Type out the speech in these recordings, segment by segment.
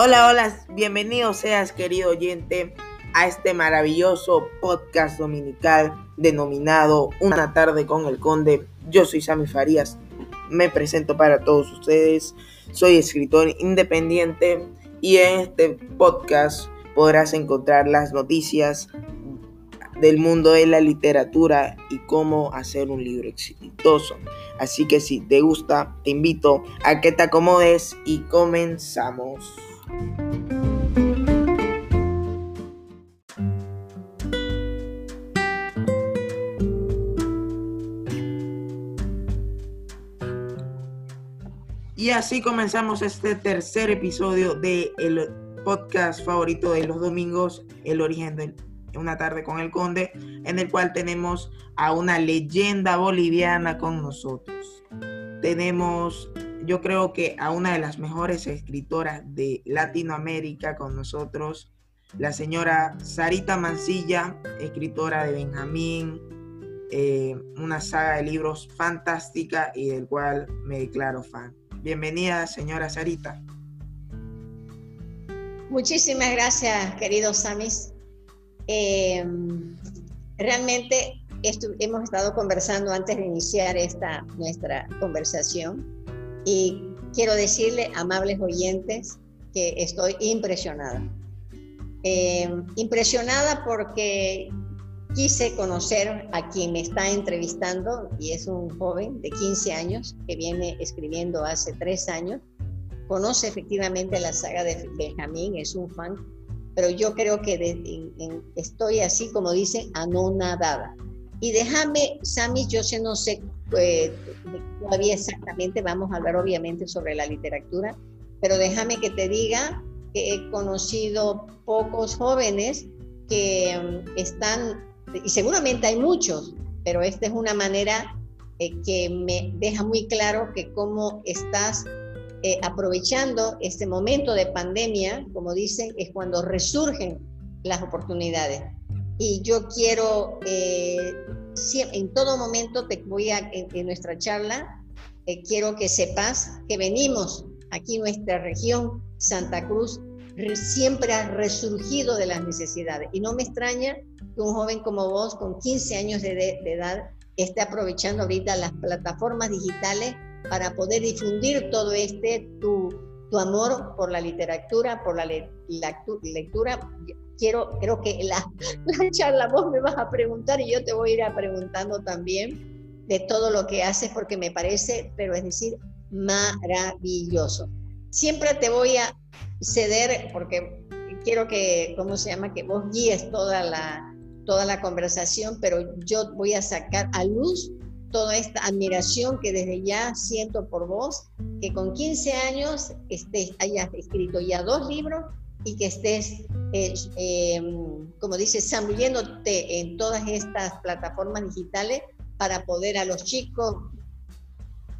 Hola, hola, bienvenido seas querido oyente a este maravilloso podcast dominical denominado Una tarde con el conde. Yo soy Sammy Farías, me presento para todos ustedes, soy escritor independiente y en este podcast podrás encontrar las noticias del mundo de la literatura y cómo hacer un libro exitoso. Así que si te gusta, te invito a que te acomodes y comenzamos. Y así comenzamos este tercer episodio de el podcast favorito de los domingos, El origen de una tarde con el conde, en el cual tenemos a una leyenda boliviana con nosotros. Tenemos, yo creo que a una de las mejores escritoras de Latinoamérica con nosotros, la señora Sarita Mancilla, escritora de Benjamín, eh, una saga de libros fantástica y del cual me declaro fan. Bienvenida, señora Sarita. Muchísimas gracias, queridos Samis. Eh, realmente hemos estado conversando antes de iniciar esta nuestra conversación y quiero decirle, amables oyentes, que estoy impresionada. Eh, impresionada porque quise conocer a quien me está entrevistando y es un joven de 15 años que viene escribiendo hace tres años. Conoce efectivamente la saga de Benjamín, es un fan, pero yo creo que estoy así como dicen, anonadada. Y déjame, Sammy, yo sé, no sé eh, todavía exactamente, vamos a hablar obviamente sobre la literatura, pero déjame que te diga que he conocido pocos jóvenes que mm, están y seguramente hay muchos, pero esta es una manera eh, que me deja muy claro que cómo estás eh, aprovechando este momento de pandemia, como dicen, es cuando resurgen las oportunidades. Y yo quiero, eh, en todo momento te voy a, en, nuestra charla, quiero que sepas que venimos aquí nuestra región, Santa Cruz, siempre ha resurgido de las necesidades. Y no me extraña que un joven como vos, con 15 años de, edad, esté aprovechando ahorita las plataformas digitales para poder difundir todo este, tu, tu amor por la literatura, por la, lectura. Quiero, creo que la, la charla vos me vas a preguntar y yo te voy a ir a preguntando también de todo lo que haces porque me parece, pero es decir, maravilloso. Siempre te voy a ceder, porque quiero que, ¿cómo se llama? Que vos guíes toda la, toda la conversación, pero yo voy a sacar a luz toda esta admiración que desde ya siento por vos, que con 15 años estés, hayas escrito ya dos libros y que estés, eh, em, como dices, zambulléndote en todas estas plataformas digitales para poder a los chicos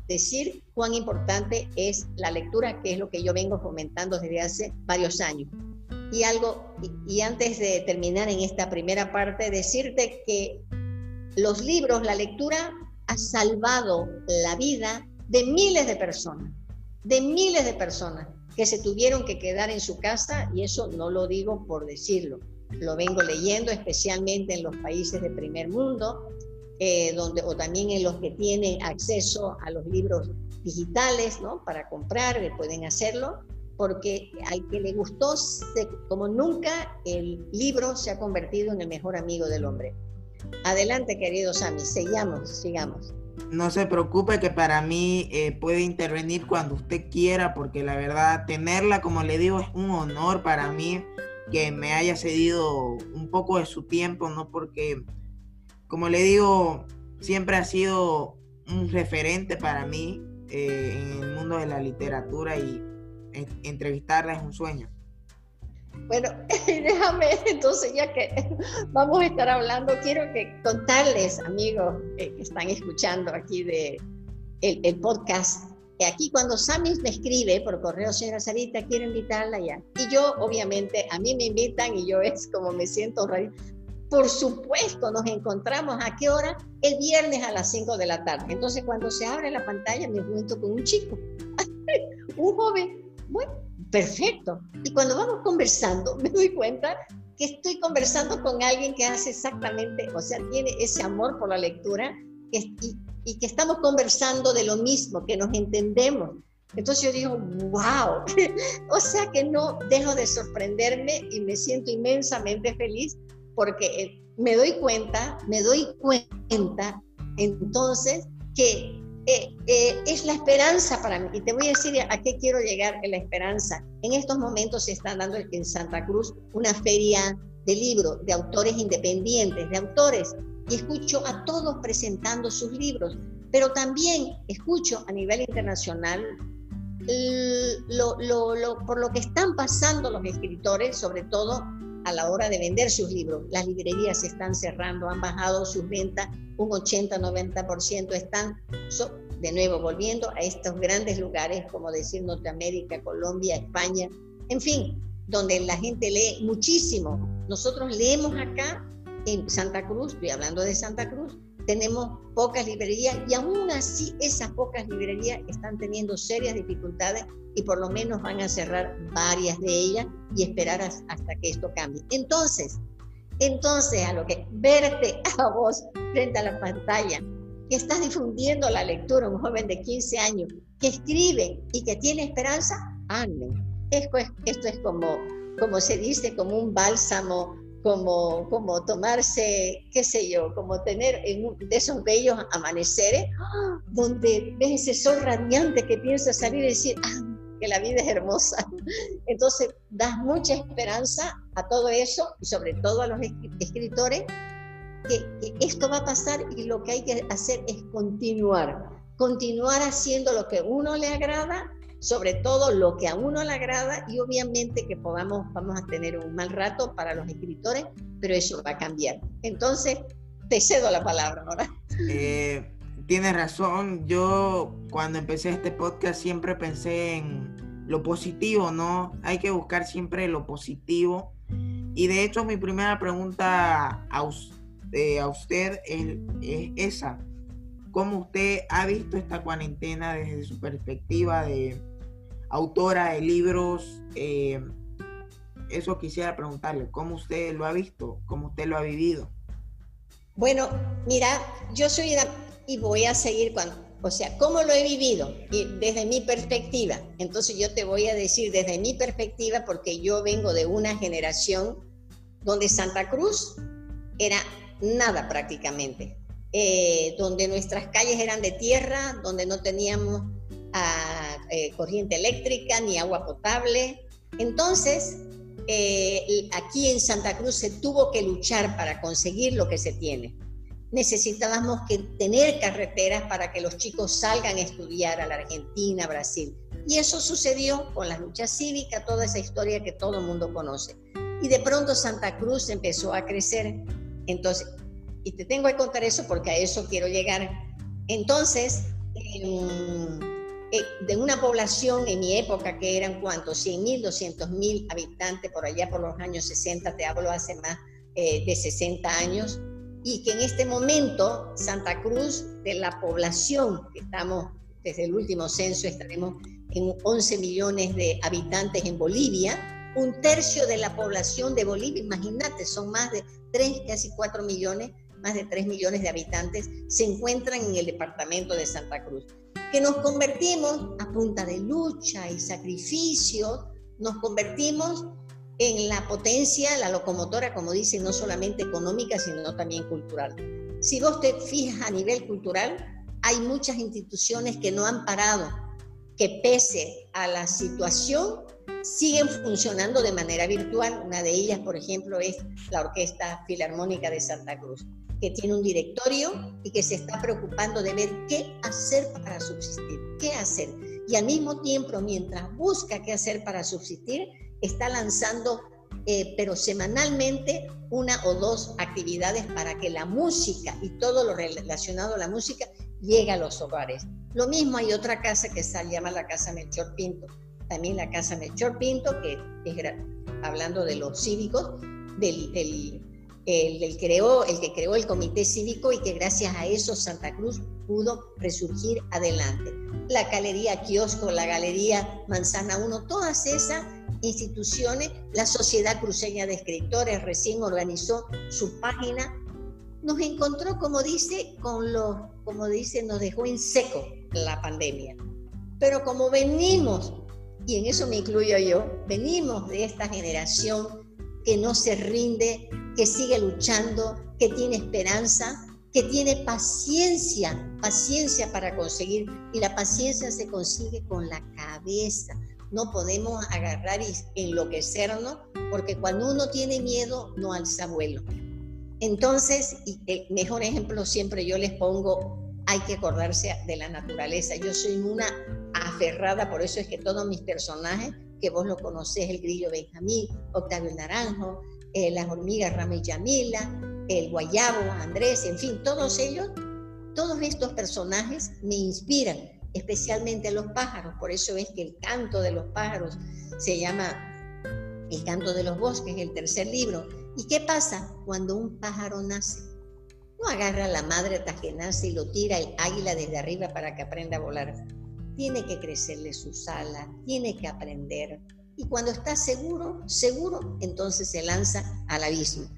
decir cuán importante es la lectura, que es lo que yo vengo fomentando desde hace varios años. Y algo, y, antes de terminar en esta primera parte, decirte que los libros, la lectura ha salvado la vida de miles de personas, de miles de personas que se tuvieron que quedar en su casa, y eso no lo digo por decirlo, lo vengo leyendo especialmente en los países de primer mundo, eh, donde, o también en los que tienen acceso a los libros digitales, ¿no? Para comprar, pueden hacerlo, porque al que le gustó, como nunca, el libro se ha convertido en el mejor amigo del hombre. Adelante, querido Sami, sigamos, sigamos. No se preocupe que para mí eh, puede intervenir cuando usted quiera, porque la verdad, tenerla, como le digo, es un honor para mí que me haya cedido un poco de su tiempo, ¿no? Porque como le digo, siempre ha sido un referente para mí eh, en el mundo de la literatura y entrevistarla es un sueño. Bueno, déjame, entonces ya que vamos a estar hablando, quiero que contarles, amigos que están escuchando aquí de el, podcast, que aquí cuando Sammy me escribe por correo, señora Sarita, quiero invitarla ya. Y yo, obviamente, a mí me invitan y yo es como me siento por supuesto, nos encontramos a qué hora? El viernes a las 5 de la tarde. Entonces, cuando se abre la pantalla, me encuentro con un chico, un joven bueno, perfecto. Y cuando vamos conversando, me doy cuenta que estoy conversando con alguien que hace exactamente, o sea, tiene ese amor por la lectura y, que estamos conversando de lo mismo, que nos entendemos. Entonces yo digo, wow, o sea que no dejo de sorprenderme y me siento inmensamente feliz porque eh, me doy cuenta, me doy cuenta entonces que eh, eh, es la esperanza para mí. Y te voy a decir a qué quiero llegar en la esperanza. En estos momentos se está dando en Santa Cruz una feria de libros, de autores independientes, de autores. Y escucho a todos presentando sus libros, pero también escucho a nivel internacional por lo que están pasando los escritores, sobre todo a la hora de vender sus libros. Las librerías se están cerrando, han bajado sus ventas un 80-90%, están de nuevo volviendo a estos grandes lugares, como decir Norteamérica, Colombia, España, en fin, donde la gente lee muchísimo. Nosotros leemos acá en Santa Cruz, estoy hablando de Santa Cruz, tenemos pocas librerías y aún así esas pocas librerías están teniendo serias dificultades y por lo menos van a cerrar varias de ellas y esperar hasta que esto cambie. Entonces, entonces a lo que verte a vos frente a la pantalla, que estás difundiendo la lectura, un joven de 15 años que escribe y que tiene esperanza, amén. Esto es, esto es como, como se dice, como un bálsamo como, como tomarse, qué sé yo, como tener en de esos bellos amaneceres, donde ves ese sol radiante que piensa salir y decir, ah, que la vida es hermosa. Entonces, das mucha esperanza a todo eso y sobre todo a los escritores que, que esto va a pasar y lo que hay que hacer es continuar, continuar haciendo lo que uno le agrada sobre todo lo que a uno le agrada y obviamente que podamos, vamos a tener un mal rato para los escritores, pero eso va a cambiar. Entonces, te cedo la palabra, ahora. Eh, tienes razón, yo cuando empecé este podcast siempre pensé en lo positivo, ¿no? Hay que buscar siempre lo positivo. Y de hecho mi primera pregunta a, eh, usted es esa. ¿Cómo usted ha visto esta cuarentena desde su perspectiva de autora de libros? Eh, eso quisiera preguntarle, ¿cómo usted lo ha visto? ¿Cómo usted lo ha vivido? Bueno, mira, yo soy y voy a seguir cuando, o sea, ¿cómo lo he vivido? Y desde mi perspectiva. Entonces yo te voy a decir desde mi perspectiva porque yo vengo de una generación donde Santa Cruz era nada prácticamente. Eh, donde nuestras calles eran de tierra, donde no teníamos ah, eh, corriente eléctrica ni agua potable. Entonces, eh, aquí en Santa Cruz se tuvo que luchar para conseguir lo que se tiene. Necesitábamos que tener carreteras para que los chicos salgan a estudiar a la Argentina, Brasil. Y eso sucedió con la lucha cívica, toda esa historia que todo el mundo conoce. Y de pronto Santa Cruz empezó a crecer. Entonces, y te tengo que contar eso porque a eso quiero llegar. Entonces, eh, de una población en mi época que eran cuántos, 100 mil, 200 mil habitantes por allá por los años 60, te hablo hace más eh, de 60 años, y que en este momento Santa Cruz, de la población que estamos, desde el último censo estaremos en 11 millones de habitantes en Bolivia, un tercio de la población de Bolivia, imagínate, son más de 3, casi 4 millones, más de 3 millones de habitantes, se encuentran en el departamento de Santa Cruz. Que nos convertimos a punta de lucha y sacrificio, nos convertimos en la potencia, la locomotora, como dicen, no solamente económica, sino también cultural. Si vos te fijas a nivel cultural, hay muchas instituciones que no han parado, que pese a la situación, siguen funcionando de manera virtual. Una de ellas, por ejemplo, es la Orquesta Filarmónica de Santa Cruz que tiene un directorio y que se está preocupando de ver qué hacer para subsistir, qué hacer. Y al mismo tiempo, mientras busca qué hacer para subsistir, está lanzando, eh, pero semanalmente, una o dos actividades para que la música y todo lo relacionado a la música llegue a los hogares. Lo mismo hay otra casa que se llama la Casa Melchor Pinto. También la Casa Melchor Pinto, que es, hablando de los cívicos, del el, creó, el que creó el comité cívico y que gracias a eso Santa Cruz pudo resurgir adelante. La galería Kiosco, la galería Manzana 1, todas esas instituciones, la Sociedad Cruceña de Escritores recién organizó su página, nos encontró, como dice, con los, como dice, nos dejó en seco la pandemia. Pero como venimos, y en eso me incluyo yo, venimos de esta generación que no se rinde, que sigue luchando, que tiene esperanza, que tiene paciencia, paciencia para conseguir. Y la paciencia se consigue con la cabeza. No podemos agarrar y enloquecernos, porque cuando uno tiene miedo, no alza vuelo. Entonces, el mejor ejemplo siempre yo les pongo, hay que acordarse de la naturaleza. Yo soy una aferrada, por eso es que todos mis personajes, que vos lo conocés, el grillo Benjamín, Octavio Naranjo, eh, las hormigas Rama y Yamila, el guayabo, Andrés, en fin, todos ellos, todos estos personajes me inspiran, especialmente los pájaros, por eso es que el canto de los pájaros se llama El canto de los bosques, el tercer libro. ¿Y qué pasa cuando un pájaro nace? No agarra a la madre nace y lo tira el águila desde arriba para que aprenda a volar. Tiene que crecerle sus alas, tiene que aprender. Y cuando está seguro, seguro, entonces se lanza al abismo.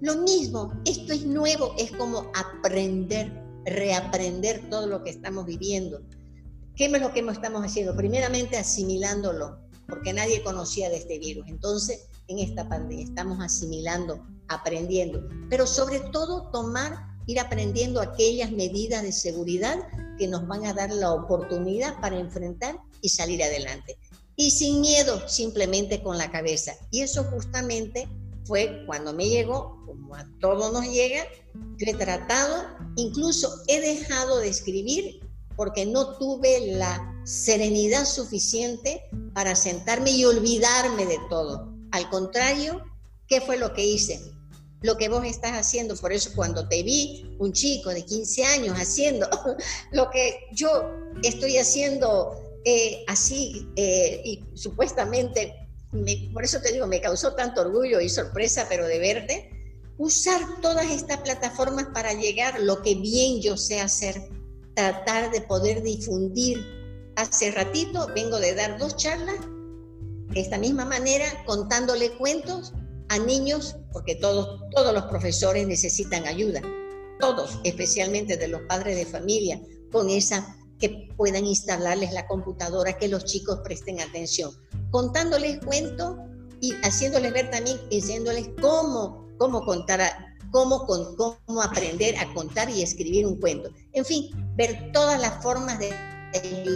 Lo mismo, esto es nuevo, es como aprender, reaprender todo lo que estamos viviendo. ¿Qué es lo que estamos haciendo? Primeramente asimilándolo, porque nadie conocía de este virus. Entonces, en esta pandemia estamos asimilando, aprendiendo, pero sobre todo tomar, ir aprendiendo aquellas medidas de seguridad que nos van a dar la oportunidad para enfrentar y salir adelante. Y sin miedo, simplemente con la cabeza. Y eso justamente fue cuando me llegó, como a todos nos llega, yo he tratado, incluso he dejado de escribir porque no tuve la serenidad suficiente para sentarme y olvidarme de todo. Al contrario, ¿qué fue lo que hice? Lo que vos estás haciendo, por eso cuando te vi, un chico de 15 años haciendo lo que yo estoy haciendo eh, así eh, y supuestamente por eso te digo, me causó tanto orgullo y sorpresa, pero de verte, usar todas estas plataformas para llegar lo que bien yo sé hacer, tratar de poder difundir. Hace ratito vengo de dar dos charlas, de esta misma manera, contándole cuentos a niños, porque todos, todos los profesores necesitan ayuda, todos, especialmente de los padres de familia, con esa que puedan instalarles la computadora, que los chicos presten atención contándoles cuentos y haciéndoles ver también, diciéndoles cómo, cómo contar, cómo, cómo aprender a contar y escribir un cuento. En fin, ver todas las formas de,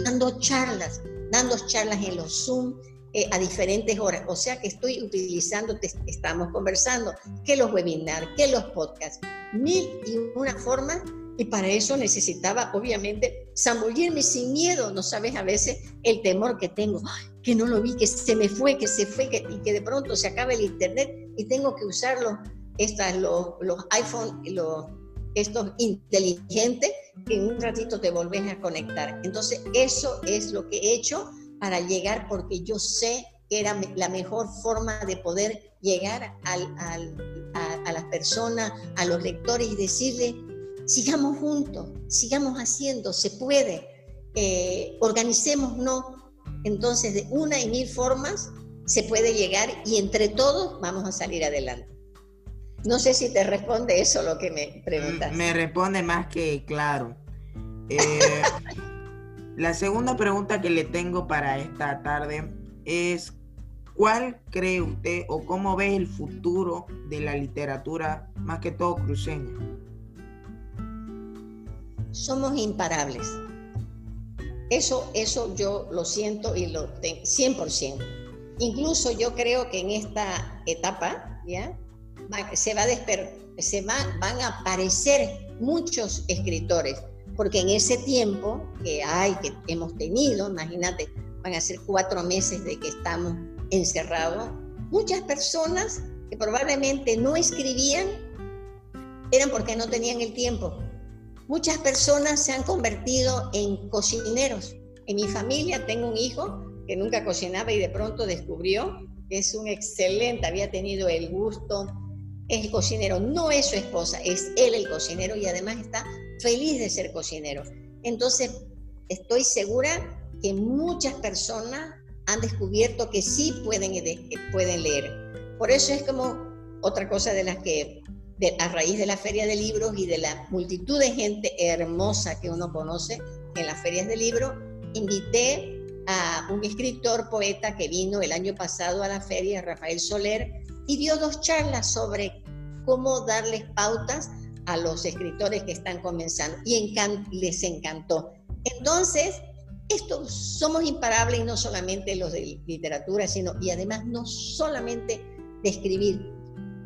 dando charlas, dando charlas en los Zoom eh, a diferentes horas. O sea que estoy utilizando, estamos conversando, que los webinars, que los podcasts, mil y una formas y para eso necesitaba, obviamente, zambullirme sin miedo. No sabes a veces el temor que tengo, que no lo vi, que se me fue, que se fue, que, y que de pronto se acaba el internet y tengo que usarlo, estas, los, los iPhone, los, estos inteligentes, que en un ratito te volvés a conectar. Entonces, eso es lo que he hecho para llegar, porque yo sé que era la mejor forma de poder llegar al, al, a, a las personas, a los lectores y decirle sigamos juntos, sigamos haciendo, se puede, eh, organicemos, no. Entonces, de una y mil formas se puede llegar y entre todos vamos a salir adelante. No sé si te responde eso lo que me preguntas. Me responde más que claro. Eh, la segunda pregunta que le tengo para esta tarde es, ¿cuál cree usted o cómo ve el futuro de la literatura, más que todo cruceña? somos imparables. Eso, eso yo lo siento y lo tengo 100%. Incluso yo creo que en esta etapa, ¿ya? se, va a se va, van a aparecer muchos escritores, porque en ese tiempo que hay, que hemos tenido, imagínate, van a ser cuatro meses de que estamos encerrados, muchas personas que probablemente no escribían eran porque no tenían el tiempo, Muchas personas se han convertido en cocineros. En mi familia tengo un hijo que nunca cocinaba y de pronto descubrió que es un excelente, había tenido el gusto es el cocinero, no es su esposa, es él el cocinero y además está feliz de ser cocinero. Entonces, estoy segura que muchas personas han descubierto que sí pueden, pueden leer. Por eso es como otra cosa de las que, a raíz de la feria de libros y de la multitud de gente hermosa que uno conoce en las ferias de libros, invité a un escritor, poeta que vino el año pasado a la feria, Rafael Soler, y dio dos charlas sobre cómo darles pautas a los escritores que están comenzando. Y les encantó. Entonces, esto somos imparables y no solamente los de literatura, sino y además no solamente de escribir,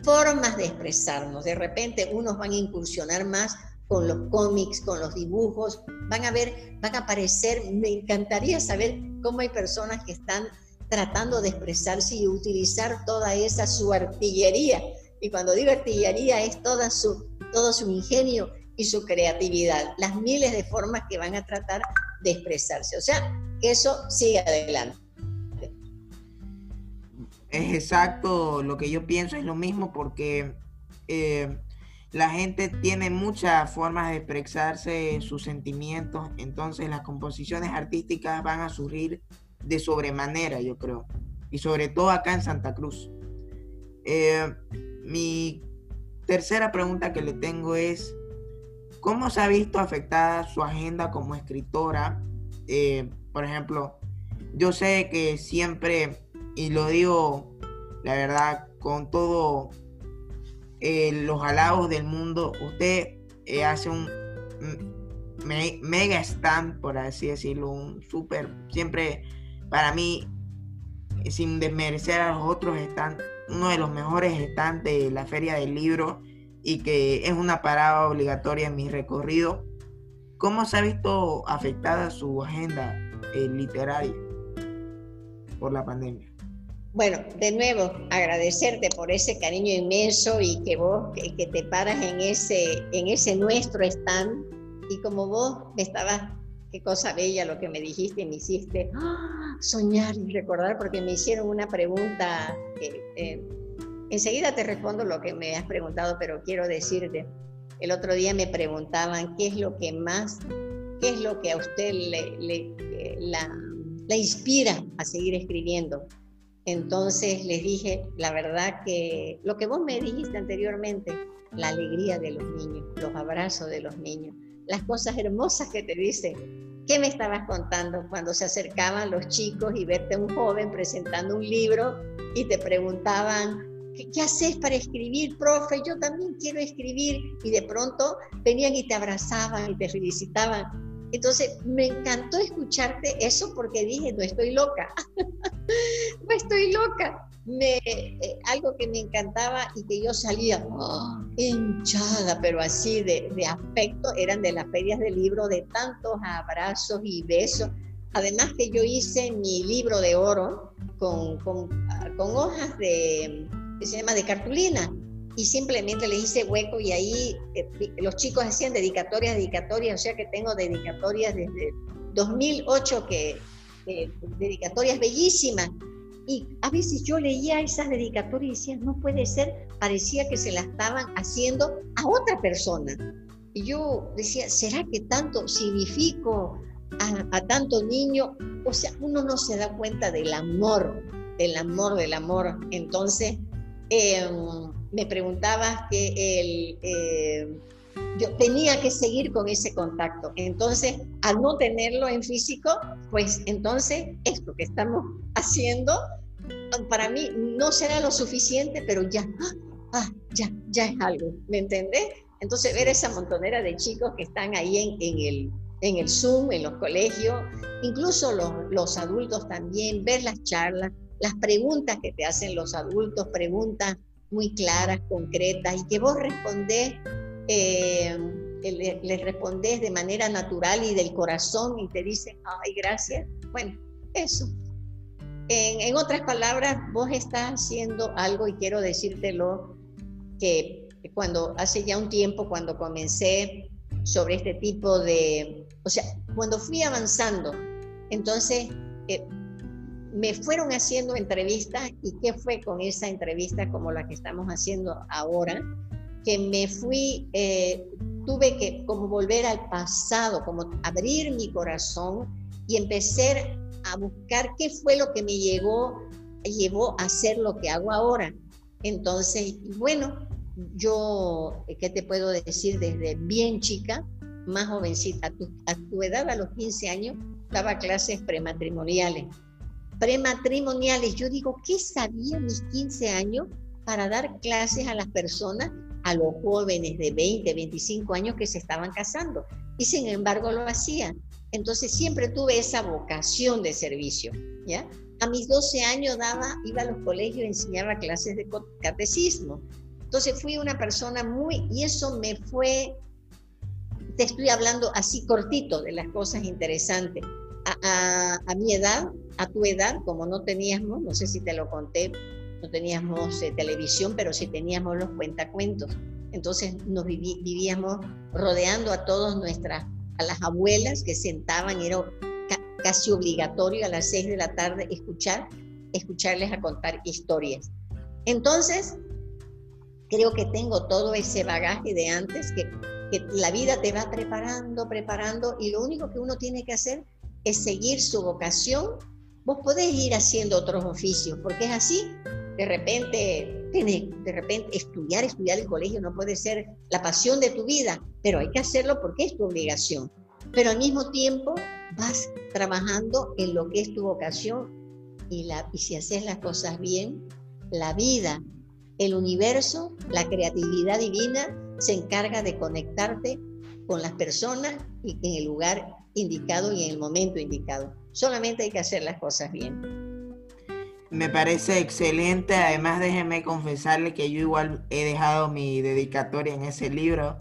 formas de expresarnos. De repente unos van a incursionar más con los cómics, con los dibujos, van a ver, van a aparecer, me encantaría saber cómo hay personas que están tratando de expresarse y utilizar toda esa su artillería. Y cuando digo artillería es toda su, todo su ingenio y su creatividad, las miles de formas que van a tratar de expresarse. O sea, que eso sigue adelante. Es exacto lo que yo pienso, es lo mismo porque eh, la gente tiene muchas formas de expresarse sus sentimientos, entonces las composiciones artísticas van a surgir de sobremanera, yo creo, y sobre todo acá en Santa Cruz. Eh, mi tercera pregunta que le tengo es, ¿Cómo se ha visto afectada su agenda como escritora? Eh, por ejemplo, yo sé que siempre, y lo digo la verdad, con todos eh, los halagos del mundo, usted eh, hace un mega stand, por así decirlo, un súper, siempre para mí, sin desmerecer a los otros stands, uno de los mejores stands de la feria del libro y que es una parada obligatoria en mi recorrido, ¿cómo se ha visto afectada su agenda eh, literaria por la pandemia? Bueno, de nuevo, agradecerte por ese cariño inmenso y que vos que, te paras en ese, en ese nuestro stand y como vos me estabas, qué cosa bella lo que me dijiste y me hiciste, ¡ah! soñar y recordar porque me hicieron una pregunta eh, eh, Enseguida te respondo lo que me has preguntado, pero quiero decirte, el otro día me preguntaban qué es lo que más, qué es lo que a usted le, la, inspira a seguir escribiendo. Entonces les dije, la verdad que lo que vos me dijiste anteriormente, la alegría de los niños, los abrazos de los niños, las cosas hermosas que te dicen. ¿Qué me estabas contando cuando se acercaban los chicos y verte un joven presentando un libro y te preguntaban, ¿qué, haces para escribir, profe? Yo también quiero escribir. Y de pronto venían y te abrazaban y te felicitaban. Entonces, me encantó escucharte eso porque dije, no estoy loca, no estoy loca. Me, eh, algo que me encantaba y que yo salía ¡oh! hinchada, pero así de, de, afecto, eran de las ferias de libro, de tantos abrazos y besos. Además que yo hice mi libro de oro con, con, con hojas de, se llama de cartulina y simplemente le hice hueco y ahí eh, los chicos hacían dedicatorias, dedicatorias, o sea que tengo dedicatorias desde 2008 que dedicatorias bellísimas y a veces yo leía esas dedicatorias y decía, no puede ser, parecía que se las estaban haciendo a otra persona. Y yo decía, ¿será que tanto significo a, a tanto niño? O sea, uno no se da cuenta del amor, del amor, del amor. Entonces, Em, me preguntabas que el, em, yo tenía que seguir con ese contacto. Entonces, al no tenerlo en físico, pues entonces esto que estamos haciendo, para mí no será lo suficiente, pero ya, ah, ya, ya es algo, ¿me entendés? Entonces, ver esa montonera de chicos que están ahí en, en el, en el Zoom, en los colegios, incluso los, los adultos también, ver las charlas, las preguntas que te hacen los adultos, preguntas muy claras, concretas, y que vos respondés, eh, les respondés de manera natural y del corazón y te dicen, ay, gracias. Bueno, eso. En, en otras palabras, vos estás haciendo algo y quiero decírtelo que cuando hace ya un tiempo, cuando comencé sobre este tipo de, o sea, cuando fui avanzando, entonces eh, me fueron haciendo entrevistas y qué fue con esa entrevista como la que estamos haciendo ahora, que me fui, eh, tuve que como volver al pasado, como abrir mi corazón y empecé a buscar qué fue lo que me llegó, llevó a hacer lo que hago ahora. Entonces, bueno, yo, ¿qué te puedo decir? Desde bien chica, más jovencita, a tu, a tu edad, a los 15 años, daba clases prematrimoniales prematrimoniales. Yo digo, ¿qué sabía mis 15 años para dar clases a las personas, a los jóvenes de 20, 25 años que se estaban casando? Y sin embargo lo hacía. Entonces siempre tuve esa vocación de servicio, ¿ya? A mis 12 años daba, iba a los colegios y enseñaba clases de catecismo. Entonces fui una persona muy, y eso me fue, te estoy hablando así cortito de las cosas interesantes a, mi edad, a tu edad, como no teníamos, no sé si te lo conté, no teníamos eh, televisión, pero sí teníamos los cuentacuentos. Entonces nos vivíamos rodeando a todas nuestras, a las abuelas que sentaban, era casi obligatorio a las seis de la tarde escuchar, escucharles a contar historias. Entonces, creo que tengo todo ese bagaje de antes que la vida te va preparando, preparando, y lo único que uno tiene que hacer es seguir su vocación, vos podés ir haciendo otros oficios, porque es así. De repente, de repente estudiar, estudiar el colegio no puede ser la pasión de tu vida, pero hay que hacerlo porque es tu obligación. Pero al mismo tiempo vas trabajando en lo que es tu vocación y, la, y si haces las cosas bien, la vida, el universo, la creatividad divina se encarga de conectarte con las personas y en el lugar indicado y en el momento indicado. Solamente hay que hacer las cosas bien. Me parece excelente. Además, déjeme confesarle que yo igual he dejado mi dedicatoria en ese libro.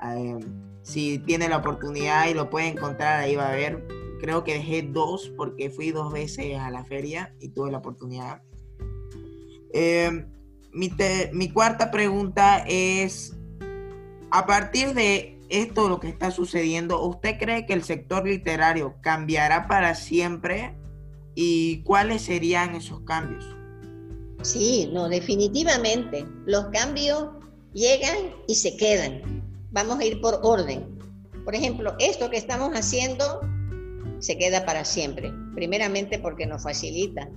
Eh, si tiene la oportunidad y lo puede encontrar, ahí va a ver. Creo que dejé dos porque fui dos veces a la feria y tuve la oportunidad. Eh, mi, mi cuarta pregunta es, a partir de esto lo que está sucediendo, ¿usted cree que el sector literario cambiará para siempre? ¿Y cuáles serían esos cambios? Sí, no, definitivamente. Los cambios llegan y se quedan. Vamos a ir por orden. Por ejemplo, esto que estamos haciendo se queda para siempre. Primeramente porque nos facilita.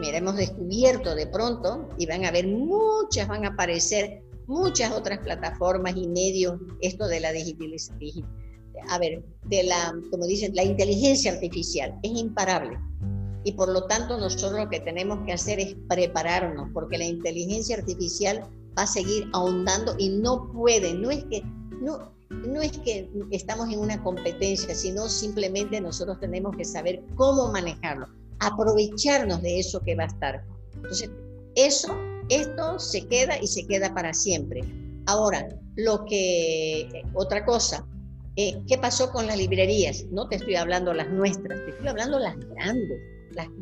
Mira, hemos descubierto de pronto y van a haber muchas, van a aparecer muchas otras plataformas y medios, esto de la digitalización, a ver, de la, como dicen, la inteligencia artificial, es imparable. Y por lo tanto nosotros lo que tenemos que hacer es prepararnos, porque la inteligencia artificial va a seguir ahondando y no puede, no es que, no, no es que estamos en una competencia, sino simplemente nosotros tenemos que saber cómo manejarlo, aprovecharnos de eso que va a estar. Entonces, eso esto se queda y se queda para siempre. Ahora, lo que, otra cosa, eh, ¿qué pasó con las librerías? No te estoy hablando las nuestras, te estoy hablando las grandes,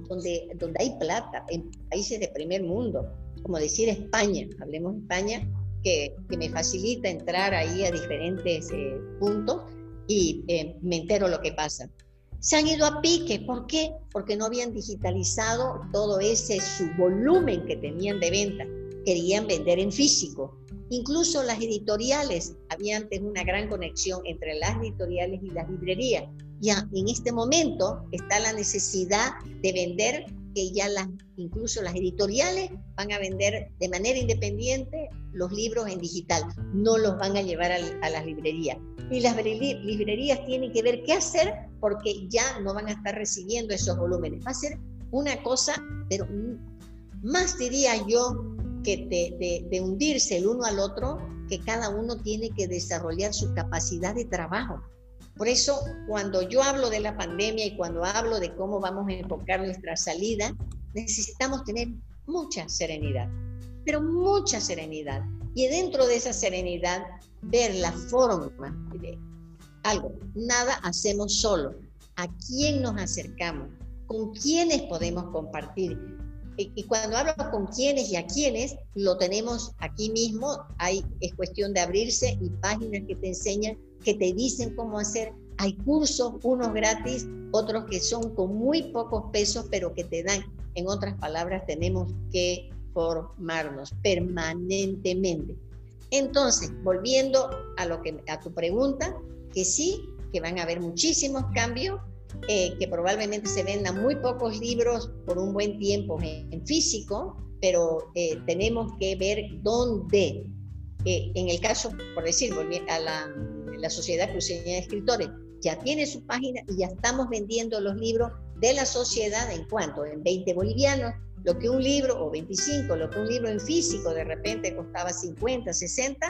donde, donde hay plata, en países de primer mundo, como decir España, hablemos de España, que, que me facilita entrar ahí a diferentes eh, puntos y eh, me entero lo que pasa se han ido a pique. ¿Por qué? Porque no habían digitalizado todo ese su volumen que tenían de venta. Querían vender en físico. Incluso las editoriales, había antes una gran conexión entre las editoriales y las librerías. Ya en este momento está la necesidad de vender que ya las, incluso las editoriales van a vender de manera independiente los libros en digital, no los van a llevar a, las librerías. Y las librerías tienen que ver qué hacer porque ya no van a estar recibiendo esos volúmenes. Va a ser una cosa, pero más diría yo que de, hundirse el uno al otro, que cada uno tiene que desarrollar su capacidad de trabajo. Por eso, cuando yo hablo de la pandemia y cuando hablo de cómo vamos a enfocar nuestra salida, necesitamos tener mucha serenidad, pero mucha serenidad. Y dentro de esa serenidad, ver la forma de algo. Nada hacemos solo. ¿A quién nos acercamos? ¿Con quiénes podemos compartir? Y cuando hablo con quiénes y a quiénes, lo tenemos aquí mismo. Hay, es cuestión de abrirse y páginas que te enseñan que te dicen cómo hacer. Hay cursos, unos gratis, otros que son con muy pocos pesos, pero que te dan En otras palabras, tenemos que formarnos permanentemente. Entonces, volviendo a, lo que, a tu pregunta, que sí, que van a haber muchísimos cambios, eh, que probablemente se vendan muy pocos libros por un buen tiempo en, físico, pero eh, tenemos que ver dónde. Eh, en el caso, por decir, a la, la Sociedad Cruceña de Escritores, ya tiene su página y ya estamos vendiendo los libros de la sociedad en cuanto, en 20 bolivianos, lo que un libro, o 25, lo que un libro en físico de repente costaba 50, 60,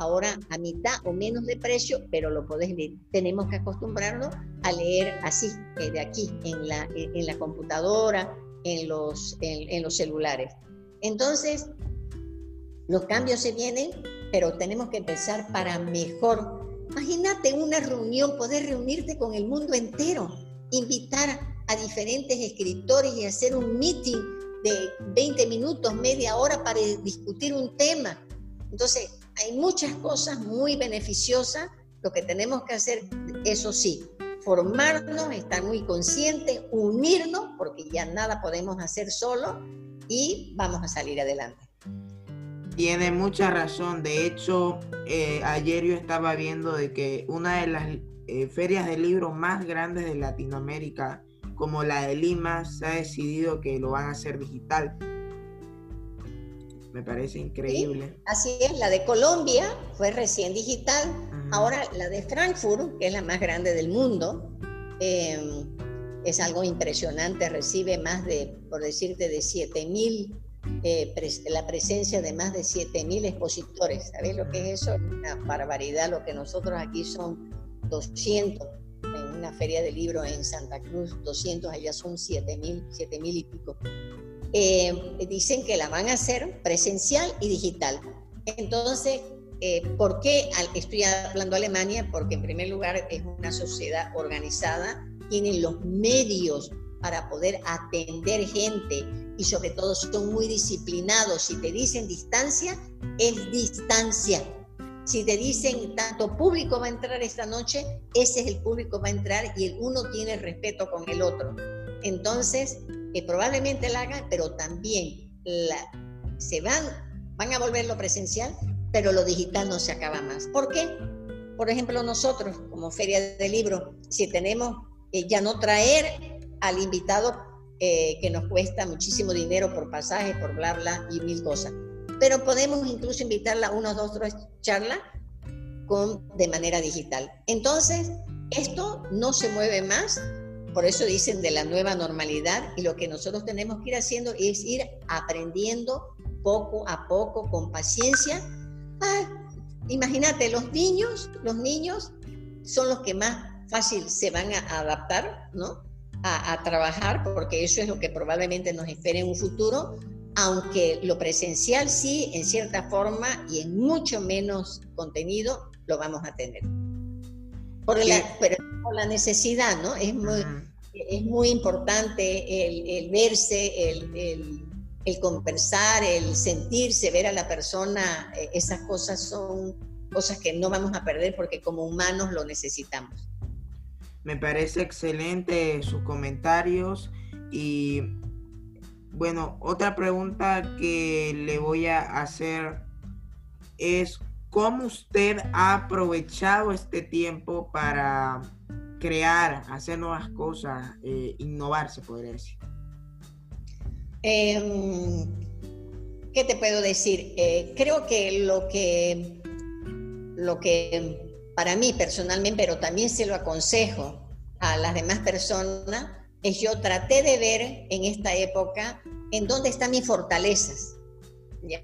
ahora a mitad o menos de precio, pero lo podés leer. Tenemos que acostumbrarnos a leer así, eh, de aquí, en la, en la computadora, en los, en, los celulares. Entonces, los cambios se vienen, pero tenemos que empezar para mejor. Imagínate una reunión, poder reunirte con el mundo entero, invitar a diferentes escritores y hacer un meeting de 20 minutos, media hora para discutir un tema. Entonces, hay muchas cosas muy beneficiosas. Lo que tenemos que hacer, eso sí, formarnos, estar muy conscientes, unirnos, porque ya nada podemos hacer solo y vamos a salir adelante. Tiene mucha razón. De hecho, eh, ayer yo estaba viendo de que una de las eh, ferias de libros más grandes de Latinoamérica, como la de Lima, se ha decidido que lo van a hacer digital. Me parece increíble. así es, la de Colombia fue recién digital. Ahora la de Frankfurt, que es la más grande del mundo, em, es algo impresionante. Recibe más de, por decirte, de 7000, eh, la presencia de más de 7000 expositores. ¿Sabes lo que es eso? Una barbaridad. Lo que nosotros aquí son 200 en una feria de libros en Santa Cruz, 200, allá son 7000, 7000 y pico. Eh, dicen que la van a hacer presencial y digital. Entonces, eh, ¿por qué estoy hablando Alemania? Porque en primer lugar es una sociedad organizada, tienen los medios para poder atender gente y sobre todo son muy disciplinados. Si te dicen distancia, es distancia. Si te dicen tanto público va a entrar esta noche, ese es el público va a entrar y el uno tiene respeto con el otro. Entonces, que probablemente la hagan, pero también la, se van, van a volverlo presencial, pero lo digital no se acaba más. ¿Por qué? Por ejemplo, nosotros, como Feria de Libro, si tenemos eh, ya no traer al invitado eh, que nos cuesta muchísimo dinero por pasaje, por bla, bla y mil cosas, pero podemos incluso invitarla a unos dos, tres charlas con, de manera digital. Entonces, esto no se mueve más por eso dicen de la nueva normalidad y lo que nosotros tenemos que ir haciendo es ir aprendiendo poco a poco, con paciencia. imagínate, los niños, los niños son los que más fácil se van a adaptar, ¿no? A, a, trabajar, porque eso es lo que probablemente nos espera en un futuro, aunque lo presencial sí, en cierta forma y en mucho menos contenido, lo vamos a tener. Por la, pero por la necesidad, ¿no? Es muy, es muy importante el, verse, el, el, conversar, el sentirse, ver a la persona. Eh, esas cosas son cosas que no vamos a perder porque como humanos lo necesitamos. Me parece excelente sus comentarios y bueno, otra pregunta que le voy a hacer es cómo usted ha aprovechado este tiempo para crear, hacer nuevas cosas, eh, innovar, se podría decir? Em, ¿Qué te puedo decir? Eh, creo que lo que lo que para mí personalmente, pero también se lo aconsejo a las demás personas, es yo traté de ver en esta época en dónde están mis fortalezas. ¿ya?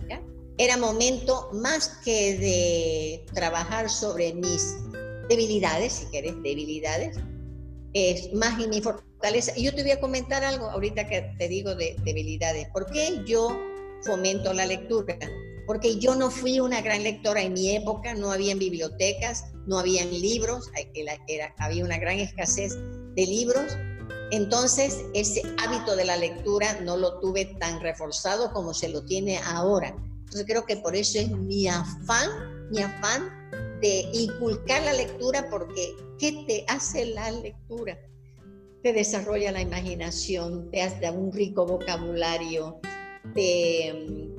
Era momento más que de trabajar sobre mis debilidades, si quieres, debilidades, es más en mi fortaleza. Y yo te voy a comentar algo ahorita que te digo de debilidades. ¿Por qué yo fomento la lectura? Porque yo no fui una gran lectora en mi época, no habían bibliotecas, no habían libros, era, había una gran escasez de libros. Entonces, ese hábito de la lectura no lo tuve tan reforzado como se lo tiene ahora. Entonces, creo que por eso es mi afán, mi afán de inculcar la lectura porque ¿qué te hace la lectura? te desarrolla la imaginación, te da un rico vocabulario, te,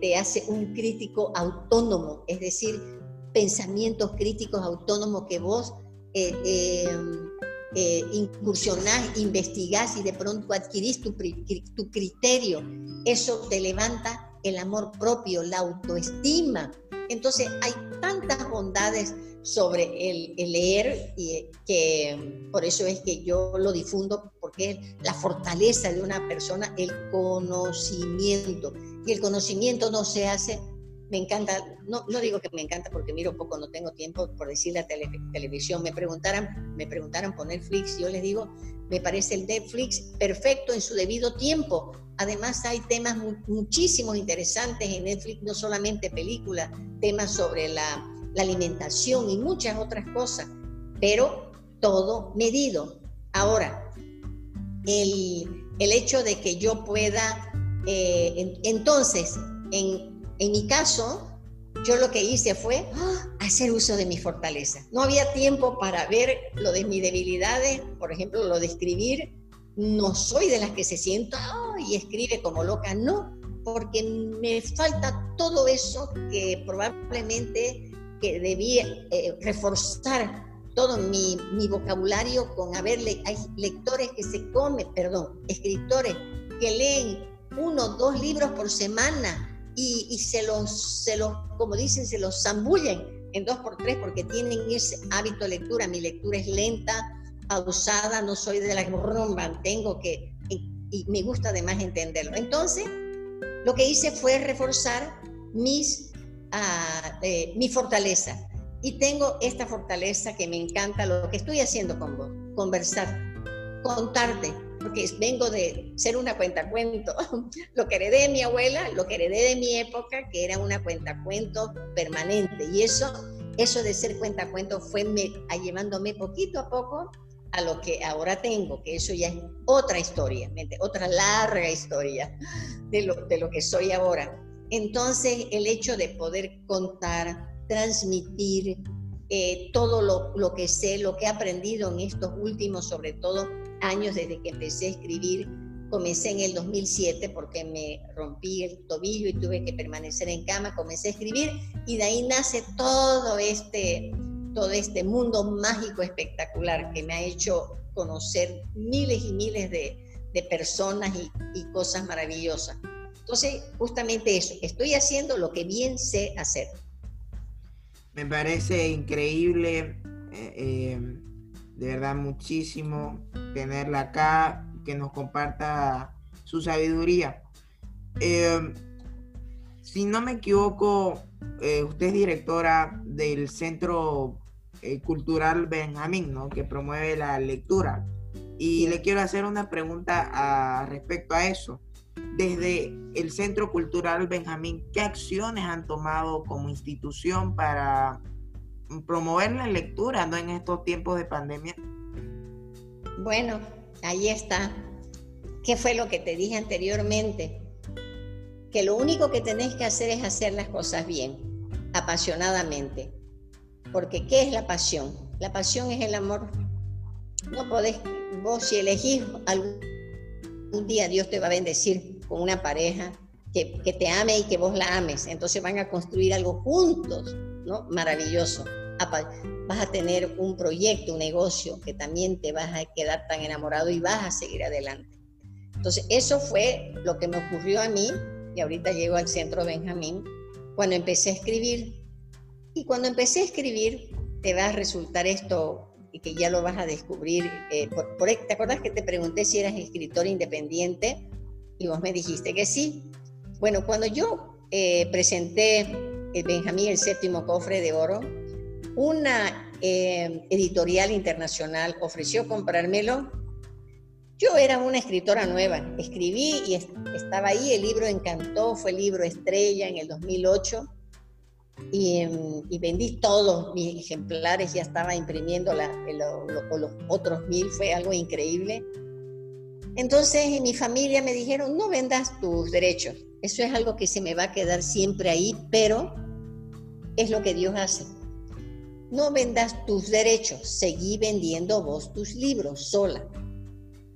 te, hace un crítico autónomo, es decir, pensamientos críticos autónomos que vos eh, eh, eh, incursionás, investigás y de pronto adquirís tu, tu criterio. Eso te levanta el amor propio, la autoestima. Entonces hay tantas bondades sobre el, leer y que por eso es que yo lo difundo porque la fortaleza de una persona, el conocimiento. Y el conocimiento no se hace me encanta, no, no digo que me encanta porque miro poco, no tengo tiempo por decir la televisión, me preguntaran, me preguntaran por Netflix, yo les digo, me parece el Netflix perfecto en su debido tiempo. Además hay temas muchísimos interesantes en Netflix, no solamente películas, temas sobre la, la alimentación y muchas otras cosas, pero todo medido. Ahora, el, el hecho de que yo pueda, eh, entonces, en, en mi caso, yo lo que hice fue ¡ah! hacer uso de mi fortaleza. No había tiempo para ver lo de mis debilidades, por ejemplo, lo de escribir. No soy de las que se sienta y escribe como loca, no, porque me falta todo eso que probablemente que debía eh, reforzar todo mi, vocabulario con haberle, hay lectores que se comen, perdón, escritores que leen uno o dos libros por semana y, se, los, se los, como dicen, se los zambullen en dos por tres porque tienen ese hábito de lectura. Mi lectura es lenta, pausada, no soy de la que tengo que, y, me gusta además entenderlo. Entonces, lo que hice fue reforzar mis, ah, eh, mi fortaleza. Y tengo esta fortaleza que me encanta, lo que estoy haciendo con vos, conversar, contarte, porque vengo de ser una cuentacuento. Lo que heredé de mi abuela, lo que heredé de mi época, que era una cuentacuento permanente. Y eso, eso de ser cuentacuento fue me, llevándome poquito a poco a lo que ahora tengo, que eso ya es otra historia, otra larga historia de lo, de lo que soy ahora. Entonces, el hecho de poder contar, transmitir eh, todo lo, lo que sé, lo que he aprendido en estos últimos, sobre todo, años desde que empecé a escribir. Comencé en el 2007 porque me rompí el tobillo y tuve que permanecer en cama. Comencé a escribir y de ahí nace todo este, todo este mundo mágico espectacular que me ha hecho conocer miles y miles de, de personas y, y, cosas maravillosas. Entonces, justamente eso, estoy haciendo lo que bien sé hacer. Me parece increíble. Eh, eh de verdad muchísimo tenerla acá, que nos comparta su sabiduría. Eh, si no me equivoco, eh, usted es directora del Centro eh, Cultural Benjamín, ¿no? que promueve la lectura. Y le quiero hacer una pregunta a, respecto a eso. Desde el Centro Cultural Benjamín, ¿qué acciones han tomado como institución para promover la lectura, ¿no? En estos tiempos de pandemia. Bueno, ahí está. ¿Qué fue lo que te dije anteriormente? Que lo único que tenés que hacer es hacer las cosas bien, apasionadamente. Porque ¿qué es la pasión? La pasión es el amor. No podés, vos si elegís algún día Dios te va a bendecir con una pareja que, que, te ame y que vos la ames. Entonces van a construir algo juntos, ¿no? Maravilloso vas a tener un proyecto, un negocio que también te vas a quedar tan enamorado y vas a seguir adelante. Entonces, eso fue lo que me ocurrió a mí y ahorita llego al centro Benjamín cuando empecé a escribir. Y cuando empecé a escribir, te va a resultar esto y que ya lo vas a descubrir. Eh, por, ¿Te acuerdas que te pregunté si eras escritor independiente? Y vos me dijiste que sí. Bueno, cuando yo eh, presenté el Benjamín, el séptimo cofre de oro, una eh, editorial internacional ofreció comprármelo. Yo era una escritora nueva, escribí y estaba ahí, el libro encantó, fue el libro estrella en el 2008 em, y, vendí todos mis ejemplares, ya estaba imprimiendo los otros mil, fue algo increíble. Entonces en mi familia me dijeron, no vendas tus derechos, eso es algo que se me va a quedar siempre ahí, pero es lo que Dios hace no vendas tus derechos, seguí vendiendo vos tus libros sola.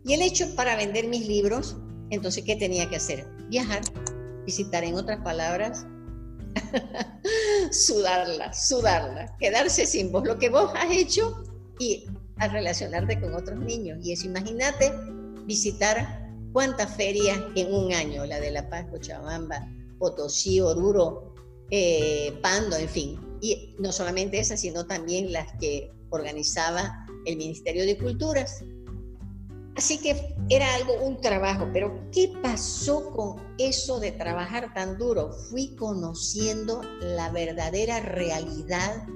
Y el hecho para vender mis libros, entonces, ¿qué tenía que hacer? Viajar, visitar, en otras palabras, sudarla, sudarla, quedarse sin vos, lo que vos has hecho y a relacionarte con otros niños. Y eso, imagínate visitar cuántas ferias en un año, la de La Paz, Cochabamba, Potosí, Oruro, eh, Pando, en fin. Y no solamente esas, sino también las que organizaba el Ministerio de Culturas. Así que era algo, un trabajo, pero ¿qué pasó con eso de trabajar tan duro? Fui conociendo la verdadera realidad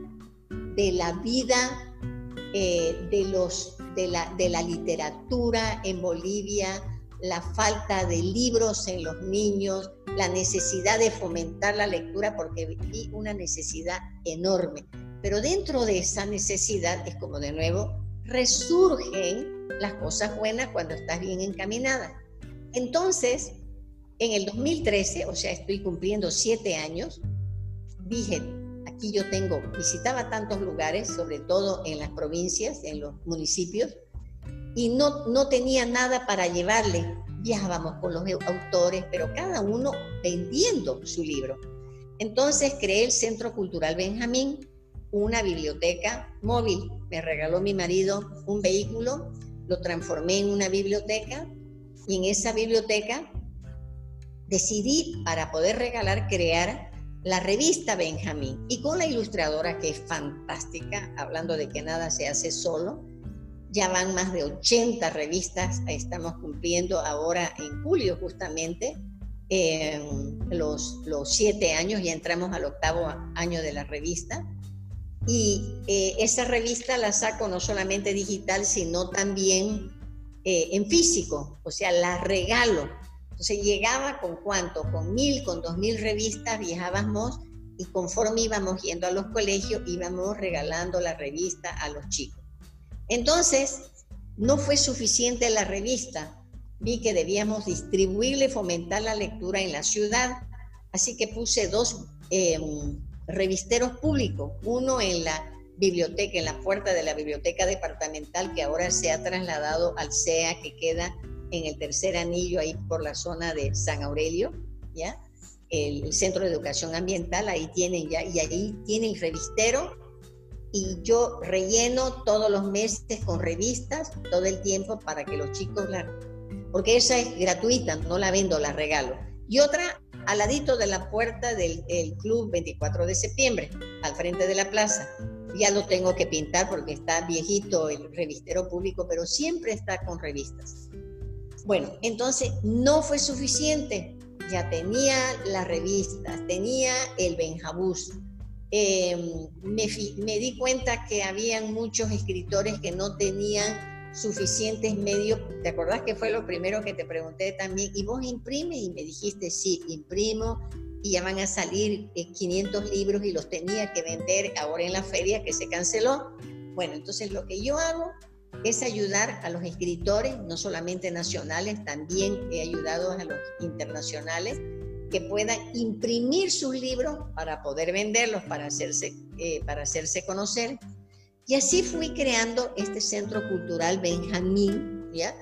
de la vida eh, de, los, de, la, de la literatura en Bolivia, la falta de libros en los niños, la necesidad de fomentar la lectura, porque vi una necesidad enorme. Pero dentro de esa necesidad es como de nuevo resurgen las cosas buenas cuando estás bien encaminada. Entonces, en el 2013, o sea, estoy cumpliendo siete años, dije, aquí yo tengo, visitaba tantos lugares, sobre todo en las provincias, en los municipios, y no, no tenía nada para llevarle. Viajábamos con los autores, pero cada uno vendiendo su libro. Entonces creé el Centro Cultural Benjamín, una biblioteca móvil. Me regaló mi marido un vehículo lo transformé en una biblioteca y en esa biblioteca decidí para poder regalar crear la revista Benjamín y con la ilustradora que es fantástica, hablando de que nada se hace solo, ya van más de 80 revistas, estamos cumpliendo ahora en julio justamente los, los siete años, ya entramos al octavo año de la revista y eh, esa revista la saco no solamente digital, sino también eh, en físico, o sea, la regalo. Entonces llegaba con cuánto, con mil, con dos mil revistas, viajábamos y conforme íbamos yendo a los colegios, íbamos regalando la revista a los chicos. Entonces, no fue suficiente la revista, vi que debíamos distribuirle, fomentar la lectura en la ciudad, así que puse dos em, revisteros públicos, uno en la biblioteca, en la puerta de la biblioteca departamental que ahora se ha trasladado al CEA que queda en el tercer anillo ahí por la zona de San Aurelio, ¿ya? El, Centro de Educación Ambiental, ahí tienen ya, y ahí tienen revistero y yo relleno todos los meses con revistas todo el tiempo para que los chicos la... Porque esa es gratuita, no la vendo, la regalo. Y otra al ladito de la puerta del club 24 de septiembre, al frente de la plaza. Ya lo tengo que pintar porque está viejito el revistero público, pero siempre está con revistas. Bueno, entonces no fue suficiente. Ya tenía las revistas, tenía el Benjabús. Em, me, me di cuenta que habían muchos escritores que no tenían suficientes medios. ¿Te acordás que fue lo primero que te pregunté también? ¿Y vos imprime? Y me dijiste, sí, imprimo. Y ya van a salir 500 eh, libros y los tenía que vender ahora en la feria que se canceló. Bueno, entonces lo que yo hago es ayudar a los escritores, no solamente nacionales, también he ayudado a los internacionales que puedan imprimir sus libros para poder venderlos, para hacerse, eh, para hacerse conocer y así fui creando este Centro Cultural Benjamín, ¿ya?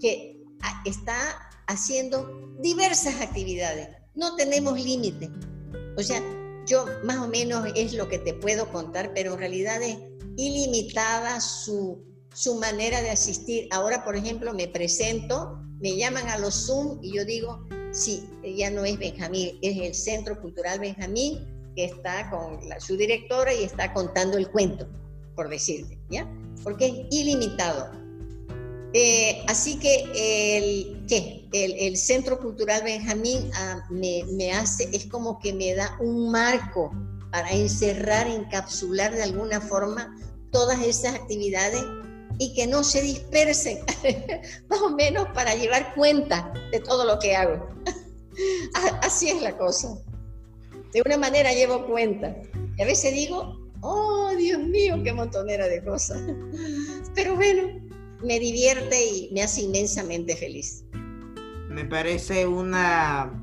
que está haciendo diversas actividades. No tenemos límite. O sea, yo más o menos es lo que te puedo contar, pero en realidad es ilimitada su, su manera de asistir. Ahora, por ejemplo, me presento, me llaman a los Zoom y yo digo, sí, ya no es Benjamín, es el Centro Cultural Benjamín que está con su directora y está contando el cuento por decirte, ¿ya? Porque es ilimitado. Eh, así que el, ¿qué? El, Centro Cultural Benjamín ah, me, me, hace, es como que me da un marco para encerrar, encapsular de alguna forma todas esas actividades y que no se dispersen, más o menos para llevar cuenta de todo lo que hago. Así es la cosa. De una manera llevo cuenta. Y a veces digo, oh Dios mío, qué montonera de cosas. Pero bueno, me divierte y me hace inmensamente feliz. Me parece una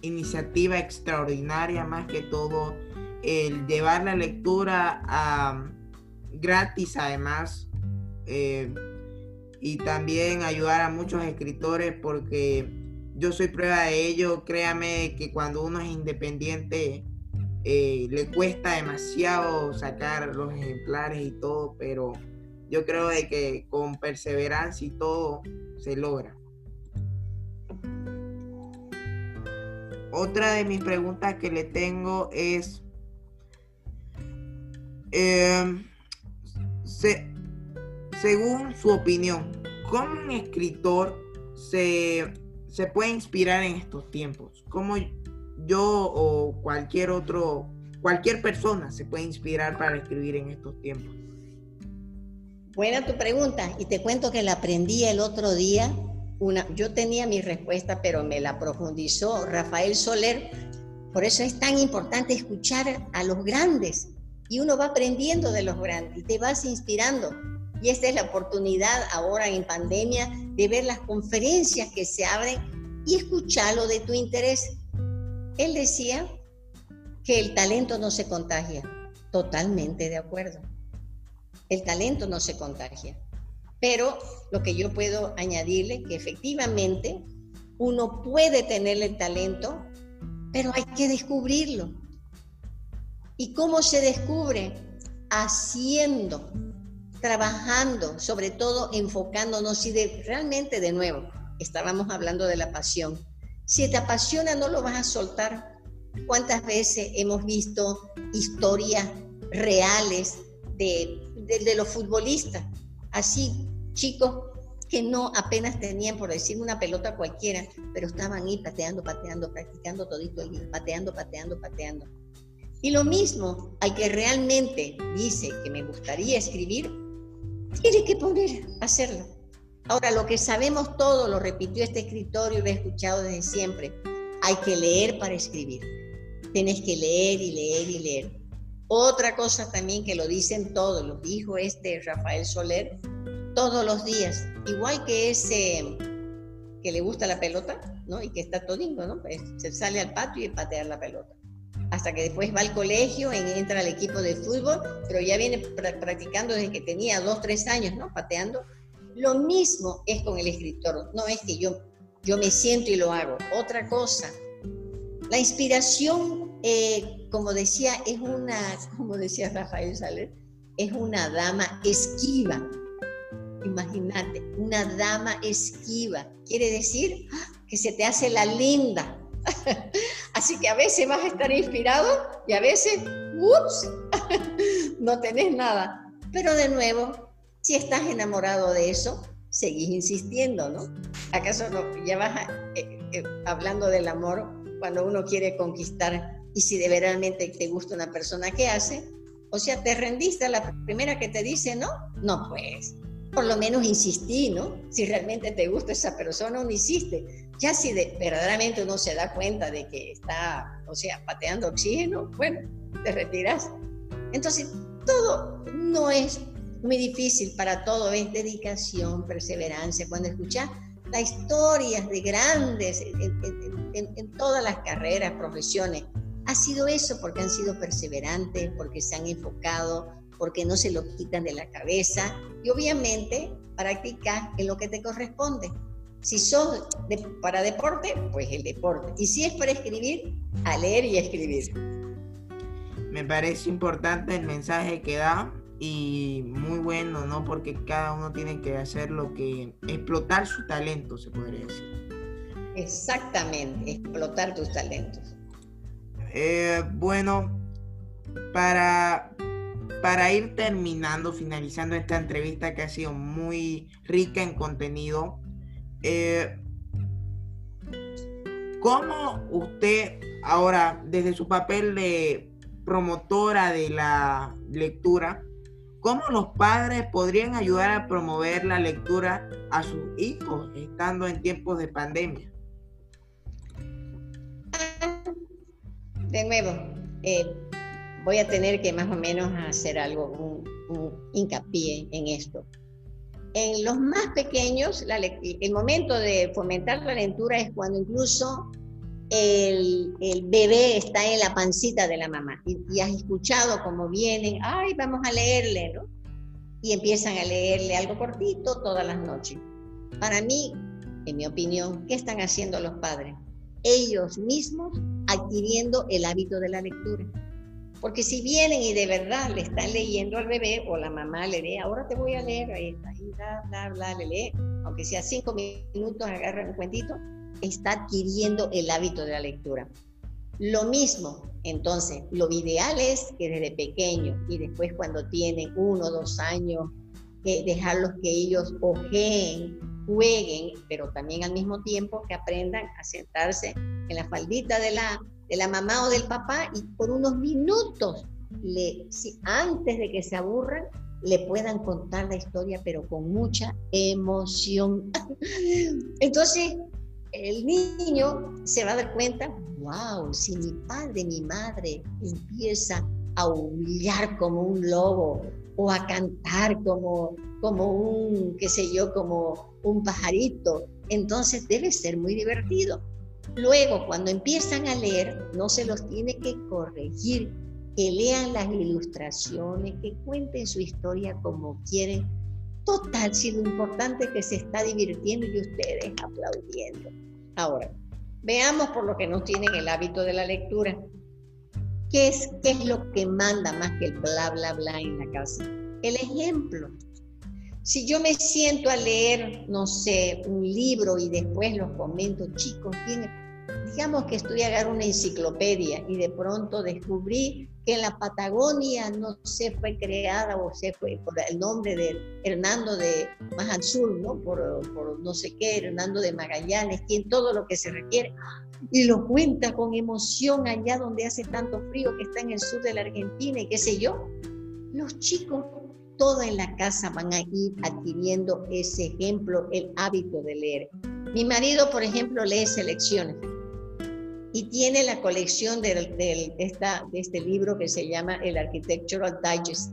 iniciativa extraordinaria, más que todo, el llevar la lectura a, gratis, además, eh, y también ayudar a muchos escritores porque yo soy prueba de ello. Créame que cuando uno es independiente eh, le cuesta demasiado sacar los ejemplares y todo, pero yo creo de que con perseverancia y todo se logra. Otra de mis preguntas que le tengo es, em, según su opinión, ¿cómo un escritor se, se puede inspirar en estos tiempos? ¿Cómo yo o cualquier otro, cualquier persona se puede inspirar para escribir en estos tiempos? Buena tu pregunta y te cuento que la aprendí el otro día. Una, yo tenía mi respuesta, pero me la profundizó Rafael Soler. Por eso es tan importante escuchar a los grandes y uno va aprendiendo de los grandes y te vas inspirando. Y esta es la oportunidad ahora en pandemia de ver las conferencias que se abren y escucharlo de tu interés. Él decía que el talento no se contagia. Totalmente de acuerdo. El talento no se contagia. Pero lo que yo puedo añadirle que efectivamente uno puede tener el talento, pero hay que descubrirlo. ¿Y cómo se descubre? Haciendo, trabajando, sobre todo enfocándonos y de, realmente de nuevo, estábamos hablando de la pasión si te apasiona, no lo vas a soltar. ¿Cuántas veces hemos visto historias reales de, los futbolistas? Así, chicos que no apenas tenían, por decir una pelota cualquiera, pero estaban ahí pateando, pateando, practicando todito el día, pateando, pateando, pateando. Y lo mismo, al que realmente dice que me gustaría escribir, tiene que poner hacerlo. Ahora, lo que sabemos todo, lo repitió este escritor y lo he escuchado desde siempre, hay que leer para escribir. Tienes que leer y leer y leer. Otra cosa también que lo dicen todos, lo dijo este Rafael Soler, todos los días, igual que ese que le gusta la pelota, ¿no? Y que está todingo, ¿no? Pues se sale al patio y patear la pelota. Hasta que después va al colegio, entra al equipo de fútbol, pero ya viene practicando desde que tenía dos, tres años, ¿no? Pateando lo mismo es con el escritor, no es que yo, yo me siento y lo hago. Otra cosa, la inspiración, eh, como decía, es una, como decía Rafael Saler, es una dama esquiva. Imagínate, una dama esquiva. Quiere decir que se te hace la linda. Así que a veces vas a estar inspirado y a veces, ups, no tenés nada. Pero de nuevo, si estás enamorado de eso, seguís insistiendo, ¿no? ¿Acaso no, ya vas eh, eh, hablando del amor cuando uno quiere conquistar y si de verdaderamente te gusta una persona, ¿qué hace? O sea, te rendiste a la primera que te dice, ¿no? No, pues, por lo menos insistí, ¿no? Si realmente te gusta esa persona, no insiste. Ya si verdaderamente uno se da cuenta de que está, o sea, pateando oxígeno, bueno, te retiras. Entonces, todo no es muy difícil para todo es dedicación, perseverancia. Cuando escuchas las historias de grandes en, todas las carreras, profesiones, ha sido eso porque han sido perseverantes, porque se han enfocado, porque no se lo quitan de la cabeza y obviamente practicar en lo que te corresponde. Si sos para deporte, pues el deporte. Y si es para escribir, a leer y a escribir. Me parece importante el mensaje que da y muy bueno, ¿no? Porque cada uno tiene que hacer lo que, explotar su talento, se podría decir. Exactamente, explotar tus talentos. Eh, bueno, para, para ir terminando, finalizando esta entrevista que ha sido muy rica en contenido, eh, ¿cómo usted ahora, desde su papel de promotora de la lectura, ¿Cómo los padres podrían ayudar a promover la lectura a sus hijos estando en tiempos de pandemia? De nuevo, eh, voy a tener que más o menos hacer algo, un, hincapié en esto. En los más pequeños, el momento de fomentar la lectura es cuando incluso el, bebé está en la pancita de la mamá y, has escuchado cómo vienen, ay, vamos a leerle, ¿no? y empiezan a leerle algo cortito todas las noches. Para mí, en mi opinión, ¿qué están haciendo los padres? Ellos mismos adquiriendo el hábito de la lectura. Porque si vienen y de verdad le están leyendo al bebé o la mamá le lee, ahora te voy a leer, ahí está, bla, bla, bla, le lee, aunque sea cinco minutos, agarra un cuentito, está adquiriendo el hábito de la lectura. Lo mismo, entonces, lo ideal es que desde pequeño y después cuando tienen uno o dos años, dejarlos que ellos ojeen, jueguen, pero también al mismo tiempo que aprendan a sentarse en la faldita de la, de la mamá o del papá y por unos minutos, le, si, antes de que se aburran, le puedan contar la historia, pero con mucha emoción. Entonces, el niño se va a dar cuenta, wow, si mi padre, mi madre empieza a aullar como un lobo o a cantar como, como un, qué sé yo, como un pajarito, entonces debe ser muy divertido. Luego, cuando empiezan a leer, no se los tiene que corregir, que lean las ilustraciones, que cuenten su historia como quieren. Total, si lo importante es que se está divirtiendo y ustedes aplaudiendo. Ahora, veamos por lo que no tienen el hábito de la lectura. ¿Qué es, ¿Qué es lo que manda más que el bla, bla, bla en la casa? El ejemplo. Si yo me siento a leer, no sé, un libro y después los comento, chicos, digamos que a agarrar una enciclopedia y de pronto descubrí que en la Patagonia no se fue creada o se fue por el nombre de Hernando de más al sur, ¿no? Por, por no sé qué, Hernando de Magallanes, tiene todo lo que se requiere y lo cuenta con emoción allá donde hace tanto frío que está en el sur de la Argentina y qué sé yo. Los chicos, toda en la casa van a ir adquiriendo ese ejemplo, el hábito de leer. Mi marido, por ejemplo, lee selecciones y tiene la colección de, este libro que se llama el Architectural Digest,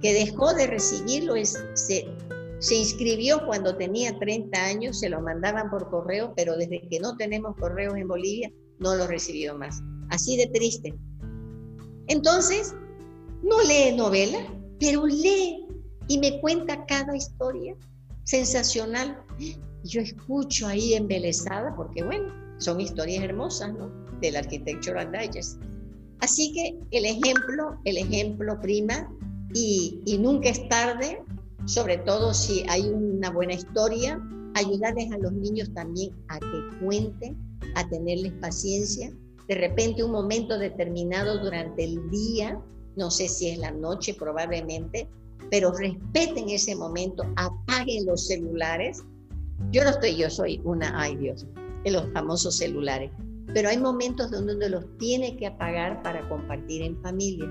que dejó de recibirlo, se inscribió cuando tenía 30 años, se lo mandaban por correo, pero desde que no tenemos correos en Bolivia, no lo recibió más. Así de triste. Entonces, no lee novela, pero lee y me cuenta cada historia sensacional. Yo escucho ahí embelesada, porque bueno, son historias hermosas, ¿no? Del Architectural Digest. Así que el ejemplo, el ejemplo prima y, y nunca es tarde, sobre todo si hay una buena historia, ayudarles a los niños también a que cuenten, a tenerles paciencia. De repente un momento determinado durante el día, no sé si es la noche probablemente, pero respeten ese momento, apaguen los celulares. Yo no estoy, yo soy una, ay Dios, en los famosos celulares. Pero hay momentos donde uno los tiene que apagar para compartir en familia.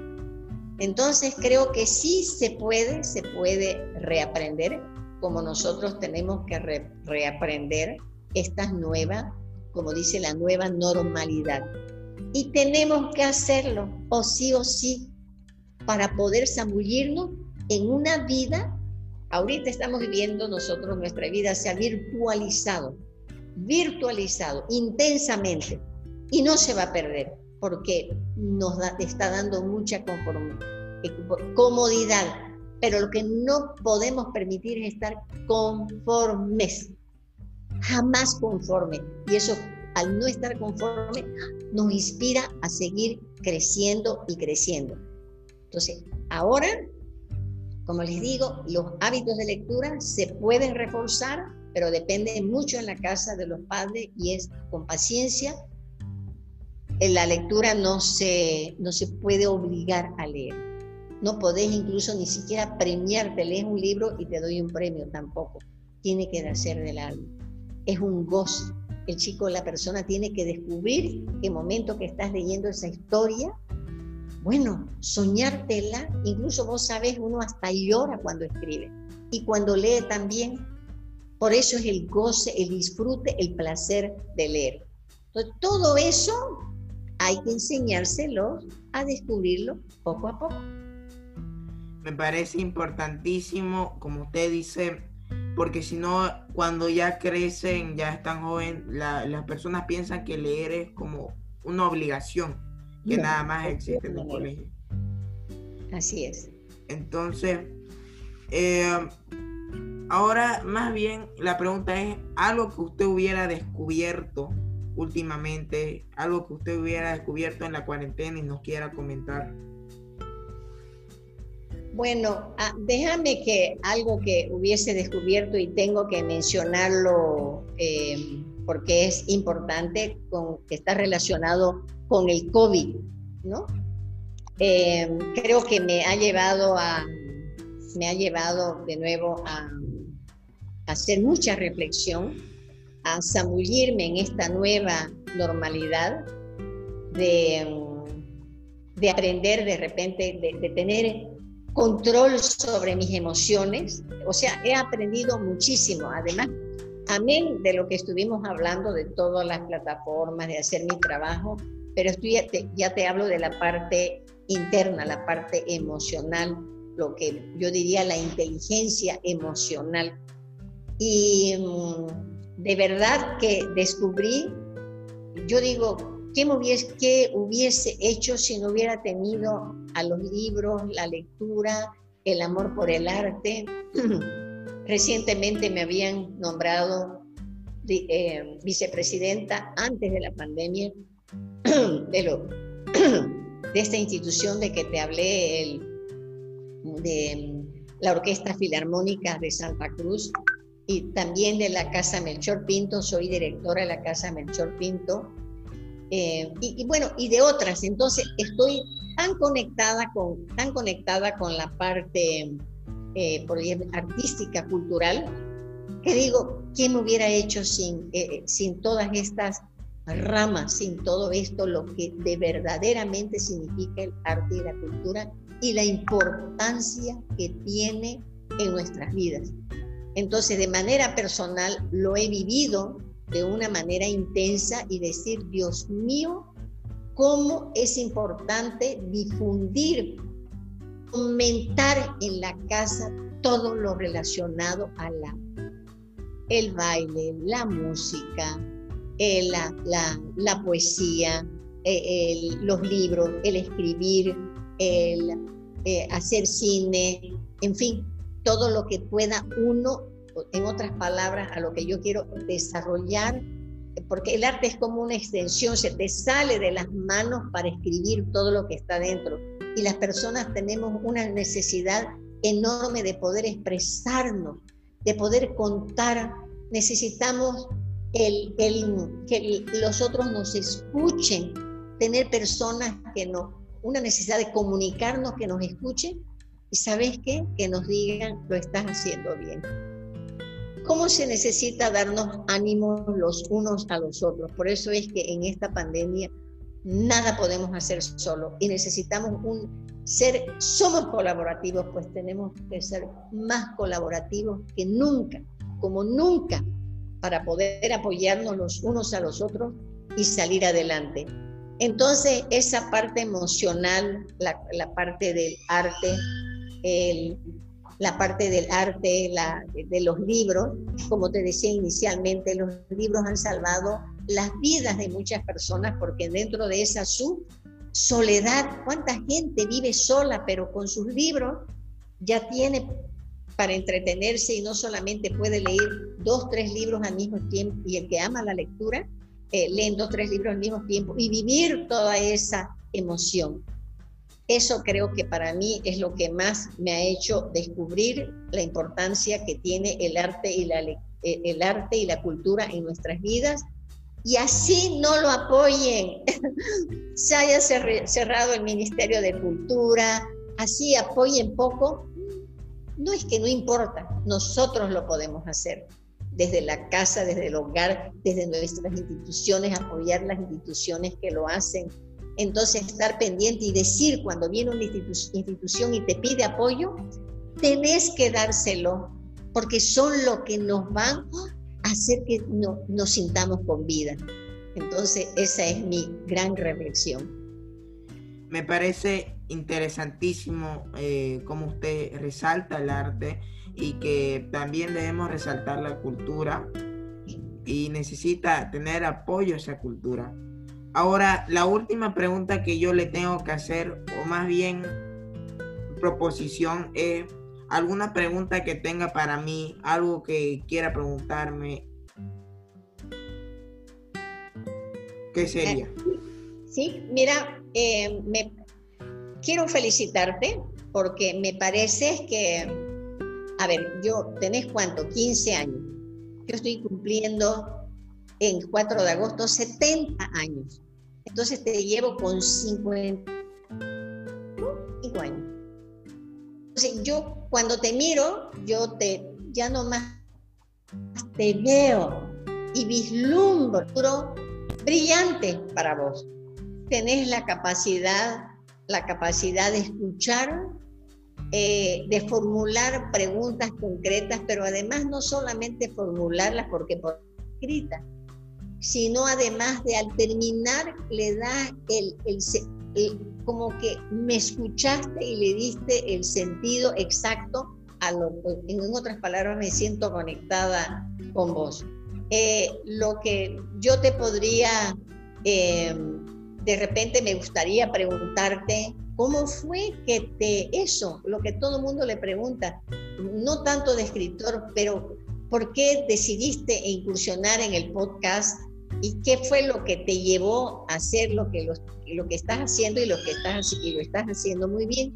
Entonces creo que sí se puede, se puede reaprender, como nosotros tenemos que reaprender esta nueva, como dice la nueva normalidad. Y tenemos que hacerlo, o sí o sí, para poder zambullirnos en una vida. Ahorita estamos viviendo nosotros, nuestra vida se ha virtualizado virtualizado intensamente y no se va a perder porque nos está dando mucha eh, comodidad, pero lo que no podemos permitir es estar conformes, jamás conforme. Y eso, al no estar conforme, nos inspira a seguir creciendo y creciendo. Entonces, ahora, como les digo, los hábitos de lectura se pueden reforzar pero depende mucho en la casa de los padres y es con paciencia. En la lectura no se, no se puede obligar a leer. No podés incluso ni siquiera premiarte, lees un libro y te doy un premio tampoco. Tiene que nacer del alma. Es un gozo. El chico, la persona tiene que descubrir que momento que estás leyendo esa historia, bueno, soñártela, incluso vos sabés, uno hasta llora cuando escribe. Y cuando lee también, por eso es el goce, el disfrute, el placer de leer. Entonces, todo eso hay que enseñárselo a descubrirlo poco a poco. Me parece importantísimo, como usted dice, porque si no, cuando ya crecen, ya están jóvenes, las personas piensan que leer es como una obligación que nada más existe en el colegio. Así es. Entonces, Eh, ahora, más bien, la pregunta es, ¿algo que usted hubiera descubierto últimamente, algo que usted hubiera descubierto en la cuarentena y nos quiera comentar? Bueno, ah, déjame que algo que hubiese descubierto y tengo que mencionarlo eh, porque es importante, con, que está relacionado con el COVID, ¿no? Eh, creo que me ha llevado a, me ha llevado de nuevo a, hacer mucha reflexión, a zambullirme en esta nueva normalidad de, de aprender de repente, de, de tener control sobre mis emociones. O sea, he aprendido muchísimo. Además, amén de lo que estuvimos hablando de todas las plataformas, de hacer mi trabajo, pero estoy, ya, te, hablo de la parte interna, la parte emocional, lo que yo diría la inteligencia emocional. Y mm, de verdad que descubrí, yo digo, ¿qué, hubiese, ¿qué hubiese hecho si no hubiera tenido a los libros, la lectura, el amor por el arte? Recientemente me habían nombrado eh, vicepresidenta antes de la pandemia de, lo, de esta institución de que te hablé, de la Orquesta Filarmónica de Santa Cruz y también de la Casa Melchor Pinto, soy directora de la Casa Melchor Pinto, eh, y, bueno, y de otras. Entonces estoy tan conectada con, tan conectada con la parte eh, artística, cultural, que digo, ¿quién me hubiera hecho sin, eh, sin todas estas ramas, sin todo esto, lo que de verdaderamente significa el arte y la cultura y la importancia que tiene en nuestras vidas? Entonces, de manera personal, lo he vivido de una manera intensa y decir, Dios mío, cómo es importante difundir comentar en la casa todo lo relacionado a la el baile, la música, eh, la, la, poesía, eh, los libros, el escribir, el eh, hacer cine, en fin, todo lo que pueda uno, en otras palabras, a lo que yo quiero desarrollar, porque el arte es como una extensión, se te sale de las manos para escribir todo lo que está dentro y las personas tenemos una necesidad enorme de poder expresarnos, de poder contar. Necesitamos el, que los otros nos escuchen, tener personas que nos, una necesidad de comunicarnos, que nos escuchen y sabes qué, que nos digan lo estás haciendo bien. ¿Cómo se necesita darnos ánimos los unos a los otros? Por eso es que en esta pandemia nada podemos hacer solo y necesitamos un ser, somos colaborativos, pues tenemos que ser más colaborativos que nunca, como nunca, para poder apoyarnos los unos a los otros y salir adelante. Entonces, esa parte emocional, la, parte del arte, la parte del arte, la, de los libros, como te decía inicialmente, los libros han salvado las vidas de muchas personas porque dentro de esa su soledad, cuánta gente vive sola pero con sus libros ya tiene para entretenerse y no solamente puede leer dos, tres libros al mismo tiempo y el que ama la lectura, eh, leen dos, tres libros al mismo tiempo y vivir toda esa emoción. Eso creo que para mí es lo que más me ha hecho descubrir la importancia que tiene el arte y la, eh, el arte y la cultura en nuestras vidas y así no lo apoyen, se haya cerrado el Ministerio de Cultura, así apoyen poco, no es que no importa, nosotros lo podemos hacer desde la casa, desde el hogar, desde nuestras instituciones, apoyar las instituciones que lo hacen. Entonces, estar pendiente y decir cuando viene una institución y te pide apoyo, tenés que dárselo, porque son lo que nos van hacer que no, nos sintamos con vida. Entonces, esa es mi gran reflexión. Me parece interesantísimo eh, cómo usted resalta el arte y que también debemos resaltar la cultura y necesita tener apoyo a esa cultura. Ahora, la última pregunta que yo le tengo que hacer, o más bien proposición, es alguna pregunta que tenga para mí, algo que quiera preguntarme. ¿Qué sería? Eh, sí, mira, eh, me, quiero felicitarte porque me parece que, a ver, yo tenés cuánto, 15 años. Yo estoy cumpliendo en 4 de agosto 70 años. Entonces te llevo con 50 años. Yo cuando te miro, yo te, ya nomás te veo y vislumbro brillante para vos. Tenés la capacidad, la capacidad de escuchar, eh, de formular preguntas concretas, pero además no solamente formularlas porque por escrita, sino además de al terminar le da el, como que me escuchaste y le diste el sentido exacto a lo en otras palabras me siento conectada con vos. Eh, lo que yo te podría, eh, de repente me gustaría preguntarte, ¿cómo fue que te, eso, lo que todo el mundo le pregunta, no tanto de escritor, pero ¿por qué decidiste incursionar en el podcast ¿Y qué fue lo que te llevó a hacer lo que, lo, que estás haciendo y lo que estás, y lo estás haciendo muy bien?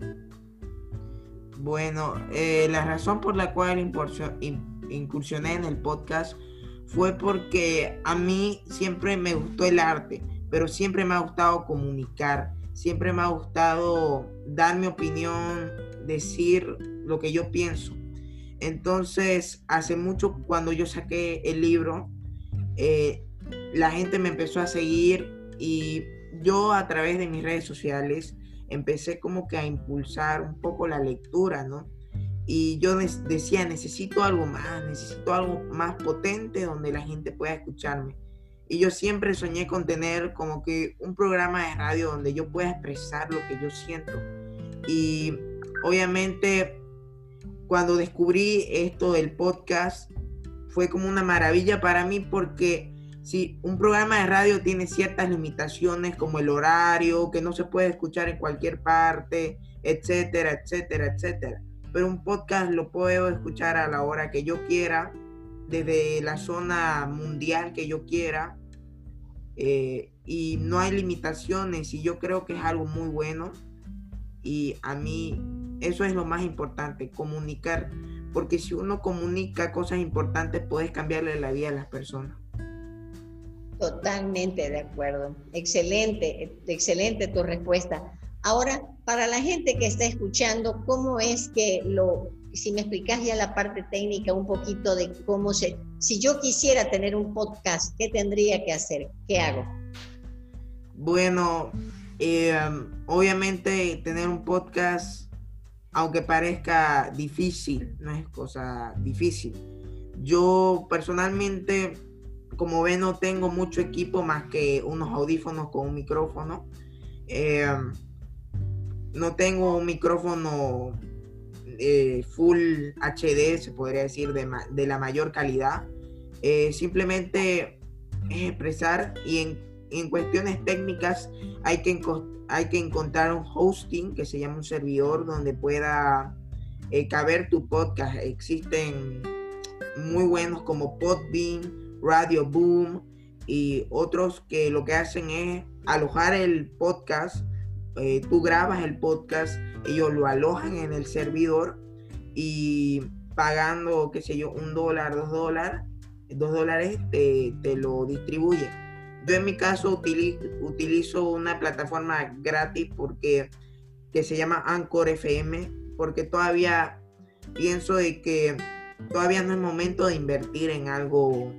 Bueno, eh, la razón por la cual incursioné en el podcast fue porque a mí siempre me gustó el arte, pero siempre me ha gustado comunicar, siempre me ha gustado dar mi opinión, decir lo que yo pienso. Entonces, hace mucho cuando yo saqué el libro, eh, la gente me empezó a seguir y yo a través de mis redes sociales empecé como que a impulsar un poco la lectura, ¿no? Y yo decía, necesito algo más, necesito algo más potente donde la gente pueda escucharme. Y yo siempre soñé con tener como que un programa de radio donde yo pueda expresar lo que yo siento. Y obviamente cuando descubrí esto del podcast fue como una maravilla para mí porque si un programa de radio tiene ciertas limitaciones como el horario, que no se puede escuchar en cualquier parte, etcétera, etcétera, etcétera. Pero un podcast lo puedo escuchar a la hora que yo quiera, desde la zona mundial que yo quiera. Eh, y no hay limitaciones y yo creo que es algo muy bueno. Y a mí eso es lo más importante, comunicar. Porque si uno comunica cosas importantes, puedes cambiarle la vida a las personas. Totalmente de acuerdo. Excelente, excelente tu respuesta. Ahora, para la gente que está escuchando, ¿cómo es que lo, si me explicas ya la parte técnica un poquito de cómo se, si yo quisiera tener un podcast, ¿qué tendría que hacer? ¿Qué hago? Bueno, eh, obviamente tener un podcast, aunque parezca difícil, no es cosa difícil. Yo personalmente como ven, no tengo mucho equipo más que unos audífonos con un micrófono. Eh, no tengo un micrófono eh, full HD, se podría decir, de, la mayor calidad. Eh, simplemente es expresar y en, cuestiones técnicas hay que, hay que encontrar un hosting que se llama un servidor donde pueda caber tu podcast. Existen muy buenos como Podbean, Radio Boom y otros que lo que hacen es alojar el podcast. Eh, tú grabas el podcast, ellos lo alojan en el servidor y pagando, qué sé yo, un dólar, dos dólares, dos dólares te, lo distribuyen. Yo en mi caso utilizo, utilizo una plataforma gratis porque que se llama Anchor FM porque todavía pienso de que todavía no es momento de invertir en algo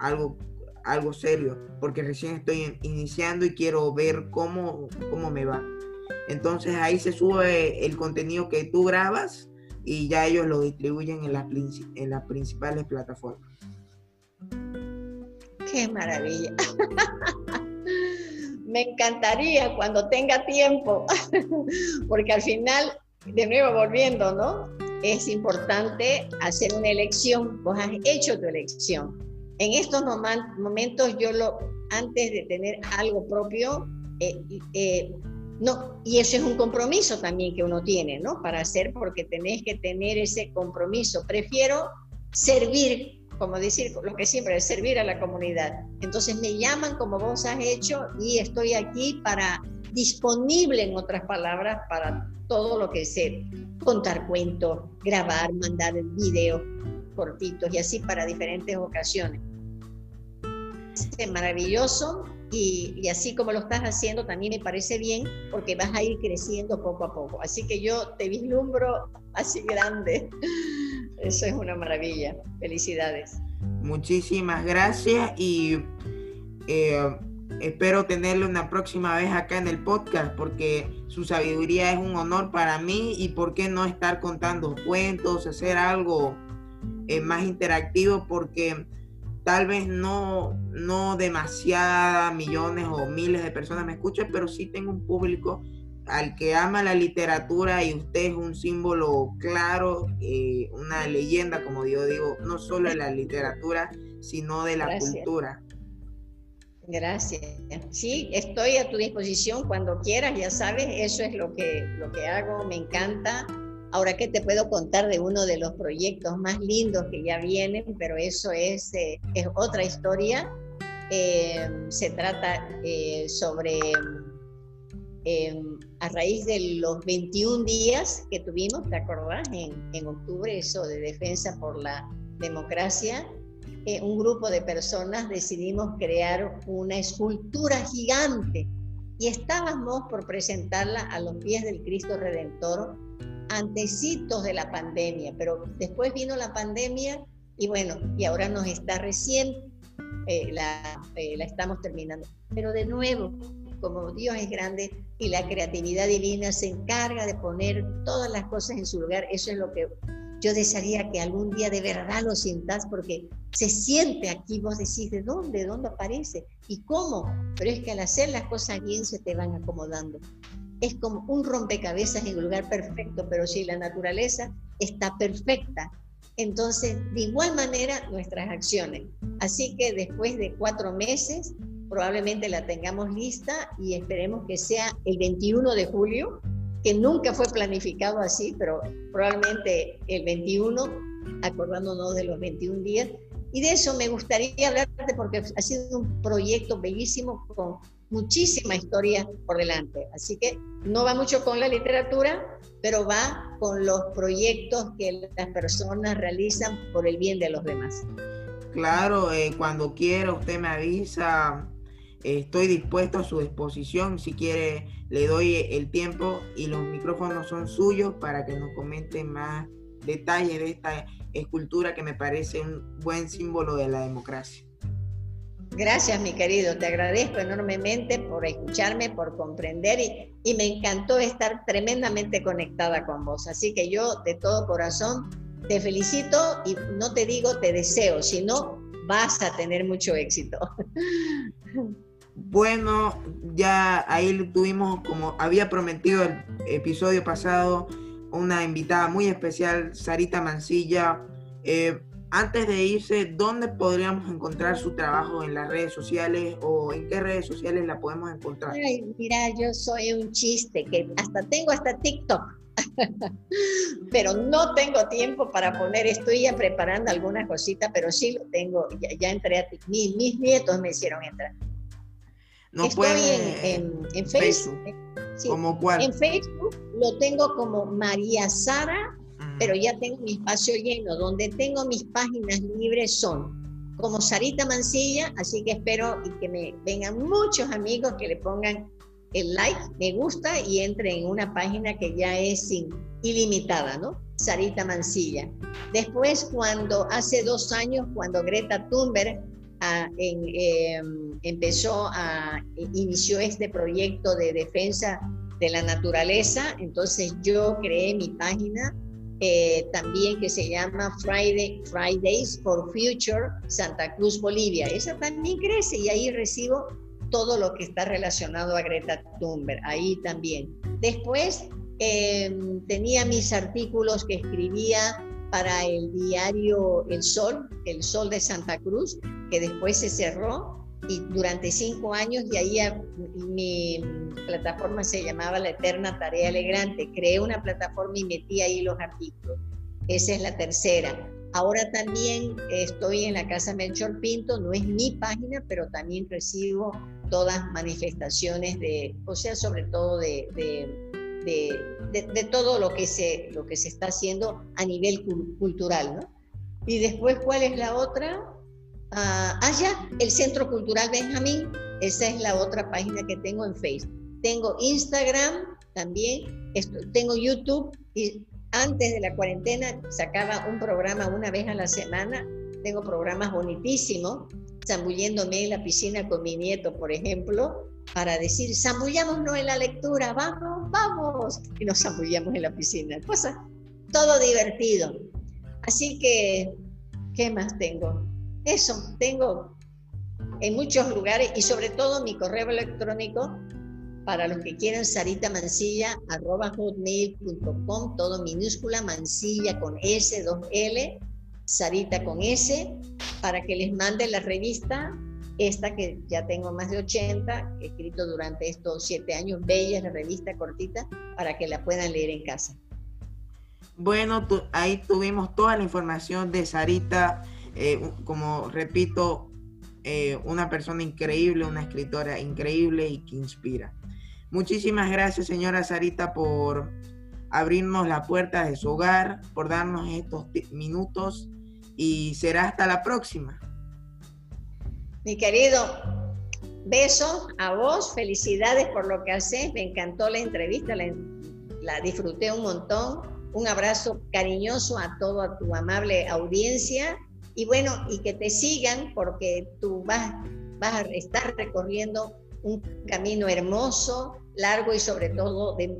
algo, algo serio, porque recién estoy iniciando y quiero ver cómo, cómo me va. Entonces ahí se sube el contenido que tú grabas y ya ellos lo distribuyen en las, en las principales plataformas. Qué maravilla. Me encantaría cuando tenga tiempo, porque al final, de nuevo volviendo, ¿no? Es importante hacer una elección. Vos has hecho tu elección en estos momentos yo lo, antes de tener algo propio, eh, eh, no, y eso es un compromiso también que uno tiene, ¿no? Para hacer, porque tenés que tener ese compromiso. Prefiero servir, como decir lo que siempre es servir a la comunidad. Entonces me llaman como vos has hecho y estoy aquí para, disponible en otras palabras, para todo lo que sé, contar cuentos, grabar, mandar videos cortitos y así para diferentes ocasiones. Es maravilloso y, así como lo estás haciendo también me parece bien porque vas a ir creciendo poco a poco. Así que yo te vislumbro así grande. Eso es una maravilla. Felicidades. Muchísimas gracias y eh, espero tenerle una próxima vez acá en el podcast porque su sabiduría es un honor para mí y por qué no estar contando cuentos, hacer algo eh, más interactivo porque tal vez no, no demasiada millones o miles de personas me escuchan, pero sí tengo un público al que ama la literatura y usted es un símbolo claro, eh, una leyenda, como yo digo, no solo de la literatura, sino de la cultura. Gracias. Sí, estoy a tu disposición cuando quieras, ya sabes, eso es lo que, lo que hago, me encanta. Ahora que te puedo contar de uno de los proyectos más lindos que ya vienen, pero eso es, eh, otra historia. Eh, se trata eh, sobre, a raíz de los 21 días que tuvimos, ¿te acordás? En octubre, eso de defensa por la democracia, un grupo de personas decidimos crear una escultura gigante y estábamos por presentarla a los pies del Cristo Redentor antecitos de la pandemia, pero después vino la pandemia y bueno, y ahora nos está recién, eh, la, eh, la estamos terminando. Pero de nuevo, como Dios es grande y la creatividad divina se encarga de poner todas las cosas en su lugar, eso es lo que yo desearía que algún día de verdad lo sientas porque se siente aquí, vos decís, ¿de dónde? ¿De dónde aparece? ¿Y cómo? Pero es que al hacer las cosas bien se te van acomodando es como un rompecabezas en un lugar perfecto, pero si la naturaleza está perfecta, entonces de igual manera nuestras acciones. Así que después de cuatro meses probablemente la tengamos lista y esperemos que sea el 21 de julio, que nunca fue planificado así, pero probablemente el 21, acordándonos de los 21 días. Y de eso me gustaría hablarte porque ha sido un proyecto bellísimo con muchísima historia por delante. Así que no va mucho con la literatura, pero va con los proyectos que las personas realizan por el bien de los demás. Claro, eh, cuando quiera usted me avisa, estoy dispuesto a su disposición. Si quiere, le doy el tiempo y los micrófonos son suyos para que nos comente más detalles de esta escultura que me parece un buen símbolo de la democracia. Gracias, mi querido. Te agradezco enormemente por escucharme, por comprender y, me encantó estar tremendamente conectada con vos. Así que yo de todo corazón te felicito y no te digo te deseo, sino vas a tener mucho éxito. Bueno, ya ahí tuvimos, como había prometido el episodio pasado, una invitada muy especial, Sarita Mancilla. Eh, antes de irse, ¿dónde podríamos encontrar su trabajo en las redes sociales o en qué redes sociales la podemos encontrar? Ay, mira, yo soy un chiste que hasta tengo hasta TikTok, pero no tengo tiempo para poner, estoy ya preparando algunas cositas, pero sí lo tengo, ya, entré a TikTok, mis, nietos me hicieron entrar. No estoy en, Facebook. ¿Como cuál? En Facebook lo tengo como María Sara pero ya tengo mi espacio lleno. Donde tengo mis páginas libres son como Sarita Mancilla, así que espero y que me vengan muchos amigos que le pongan el like, me gusta y entren en una página que ya es sin, ilimitada, ¿no? Sarita Mancilla. Después, cuando hace dos años, cuando Greta Thunberg ah, em, empezó a, inició este proyecto de defensa de la naturaleza, entonces yo creé mi página eh, también que se llama Friday, Fridays for Future Santa Cruz, Bolivia. Esa también crece y ahí recibo todo lo que está relacionado a Greta Thunberg, ahí también. Después em, tenía mis artículos que escribía para el diario El Sol, El Sol de Santa Cruz, que después se cerró. Y durante cinco años y ahí mi plataforma se llamaba La Eterna Tarea Alegrante. Creé una plataforma y metí ahí los artículos. Esa es la tercera. Ahora también estoy en la Casa Melchor Pinto, no es mi página, pero también recibo todas manifestaciones de, o sea, sobre todo de, de, de, todo lo que, se, lo que se está haciendo a nivel cultural, ¿no? Y después, ¿cuál es la otra? Ah, ah, ya, el Centro Cultural Benjamín, esa es la otra página que tengo en Facebook. Tengo Instagram también, tengo YouTube y antes de la cuarentena sacaba un programa una vez a la semana. Tengo programas bonitísimos, zambulléndome en la piscina con mi nieto, por ejemplo, para decir, zambullámonos en la lectura, vamos, vamos. Y nos zambullamos en la piscina. Cosa, todo divertido. Así que, ¿qué más tengo? Eso, tengo en muchos lugares y sobre todo mi correo electrónico para los que quieran Sarita Mancilla, arroba hotmail.com, todo minúscula, Mancilla con S, 2L, Sarita con S, para que les mande la revista, esta que ya tengo más de 80, he escrito durante estos siete años, bella, la revista cortita, para que la puedan leer en casa. Bueno, ahí tuvimos toda la información de Sarita, eh, como repito, eh, una persona increíble, una escritora increíble y que inspira. Muchísimas gracias, señora Sarita, por abrirnos la puerta de su hogar, por darnos estos minutos y será hasta la próxima. Mi querido, beso a vos, felicidades por lo que haces, me encantó la entrevista, la, la disfruté un montón, un abrazo cariñoso a toda tu amable audiencia y bueno, y que te sigan porque tú vas, vas a estar recorriendo un camino hermoso, largo y sobre todo de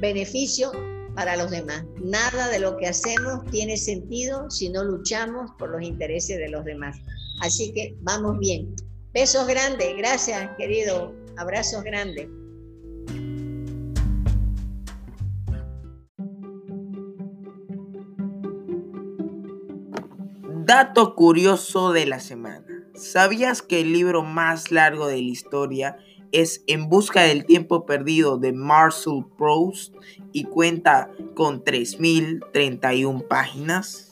beneficio para los demás. Nada de lo que hacemos tiene sentido si no luchamos por los intereses de los demás. Así que vamos bien. Besos grandes, gracias querido, abrazos grandes. Dato curioso de la semana. ¿Sabías que el libro más largo de la historia es En busca del tiempo perdido de Marcel Proust y cuenta con 3.031 páginas?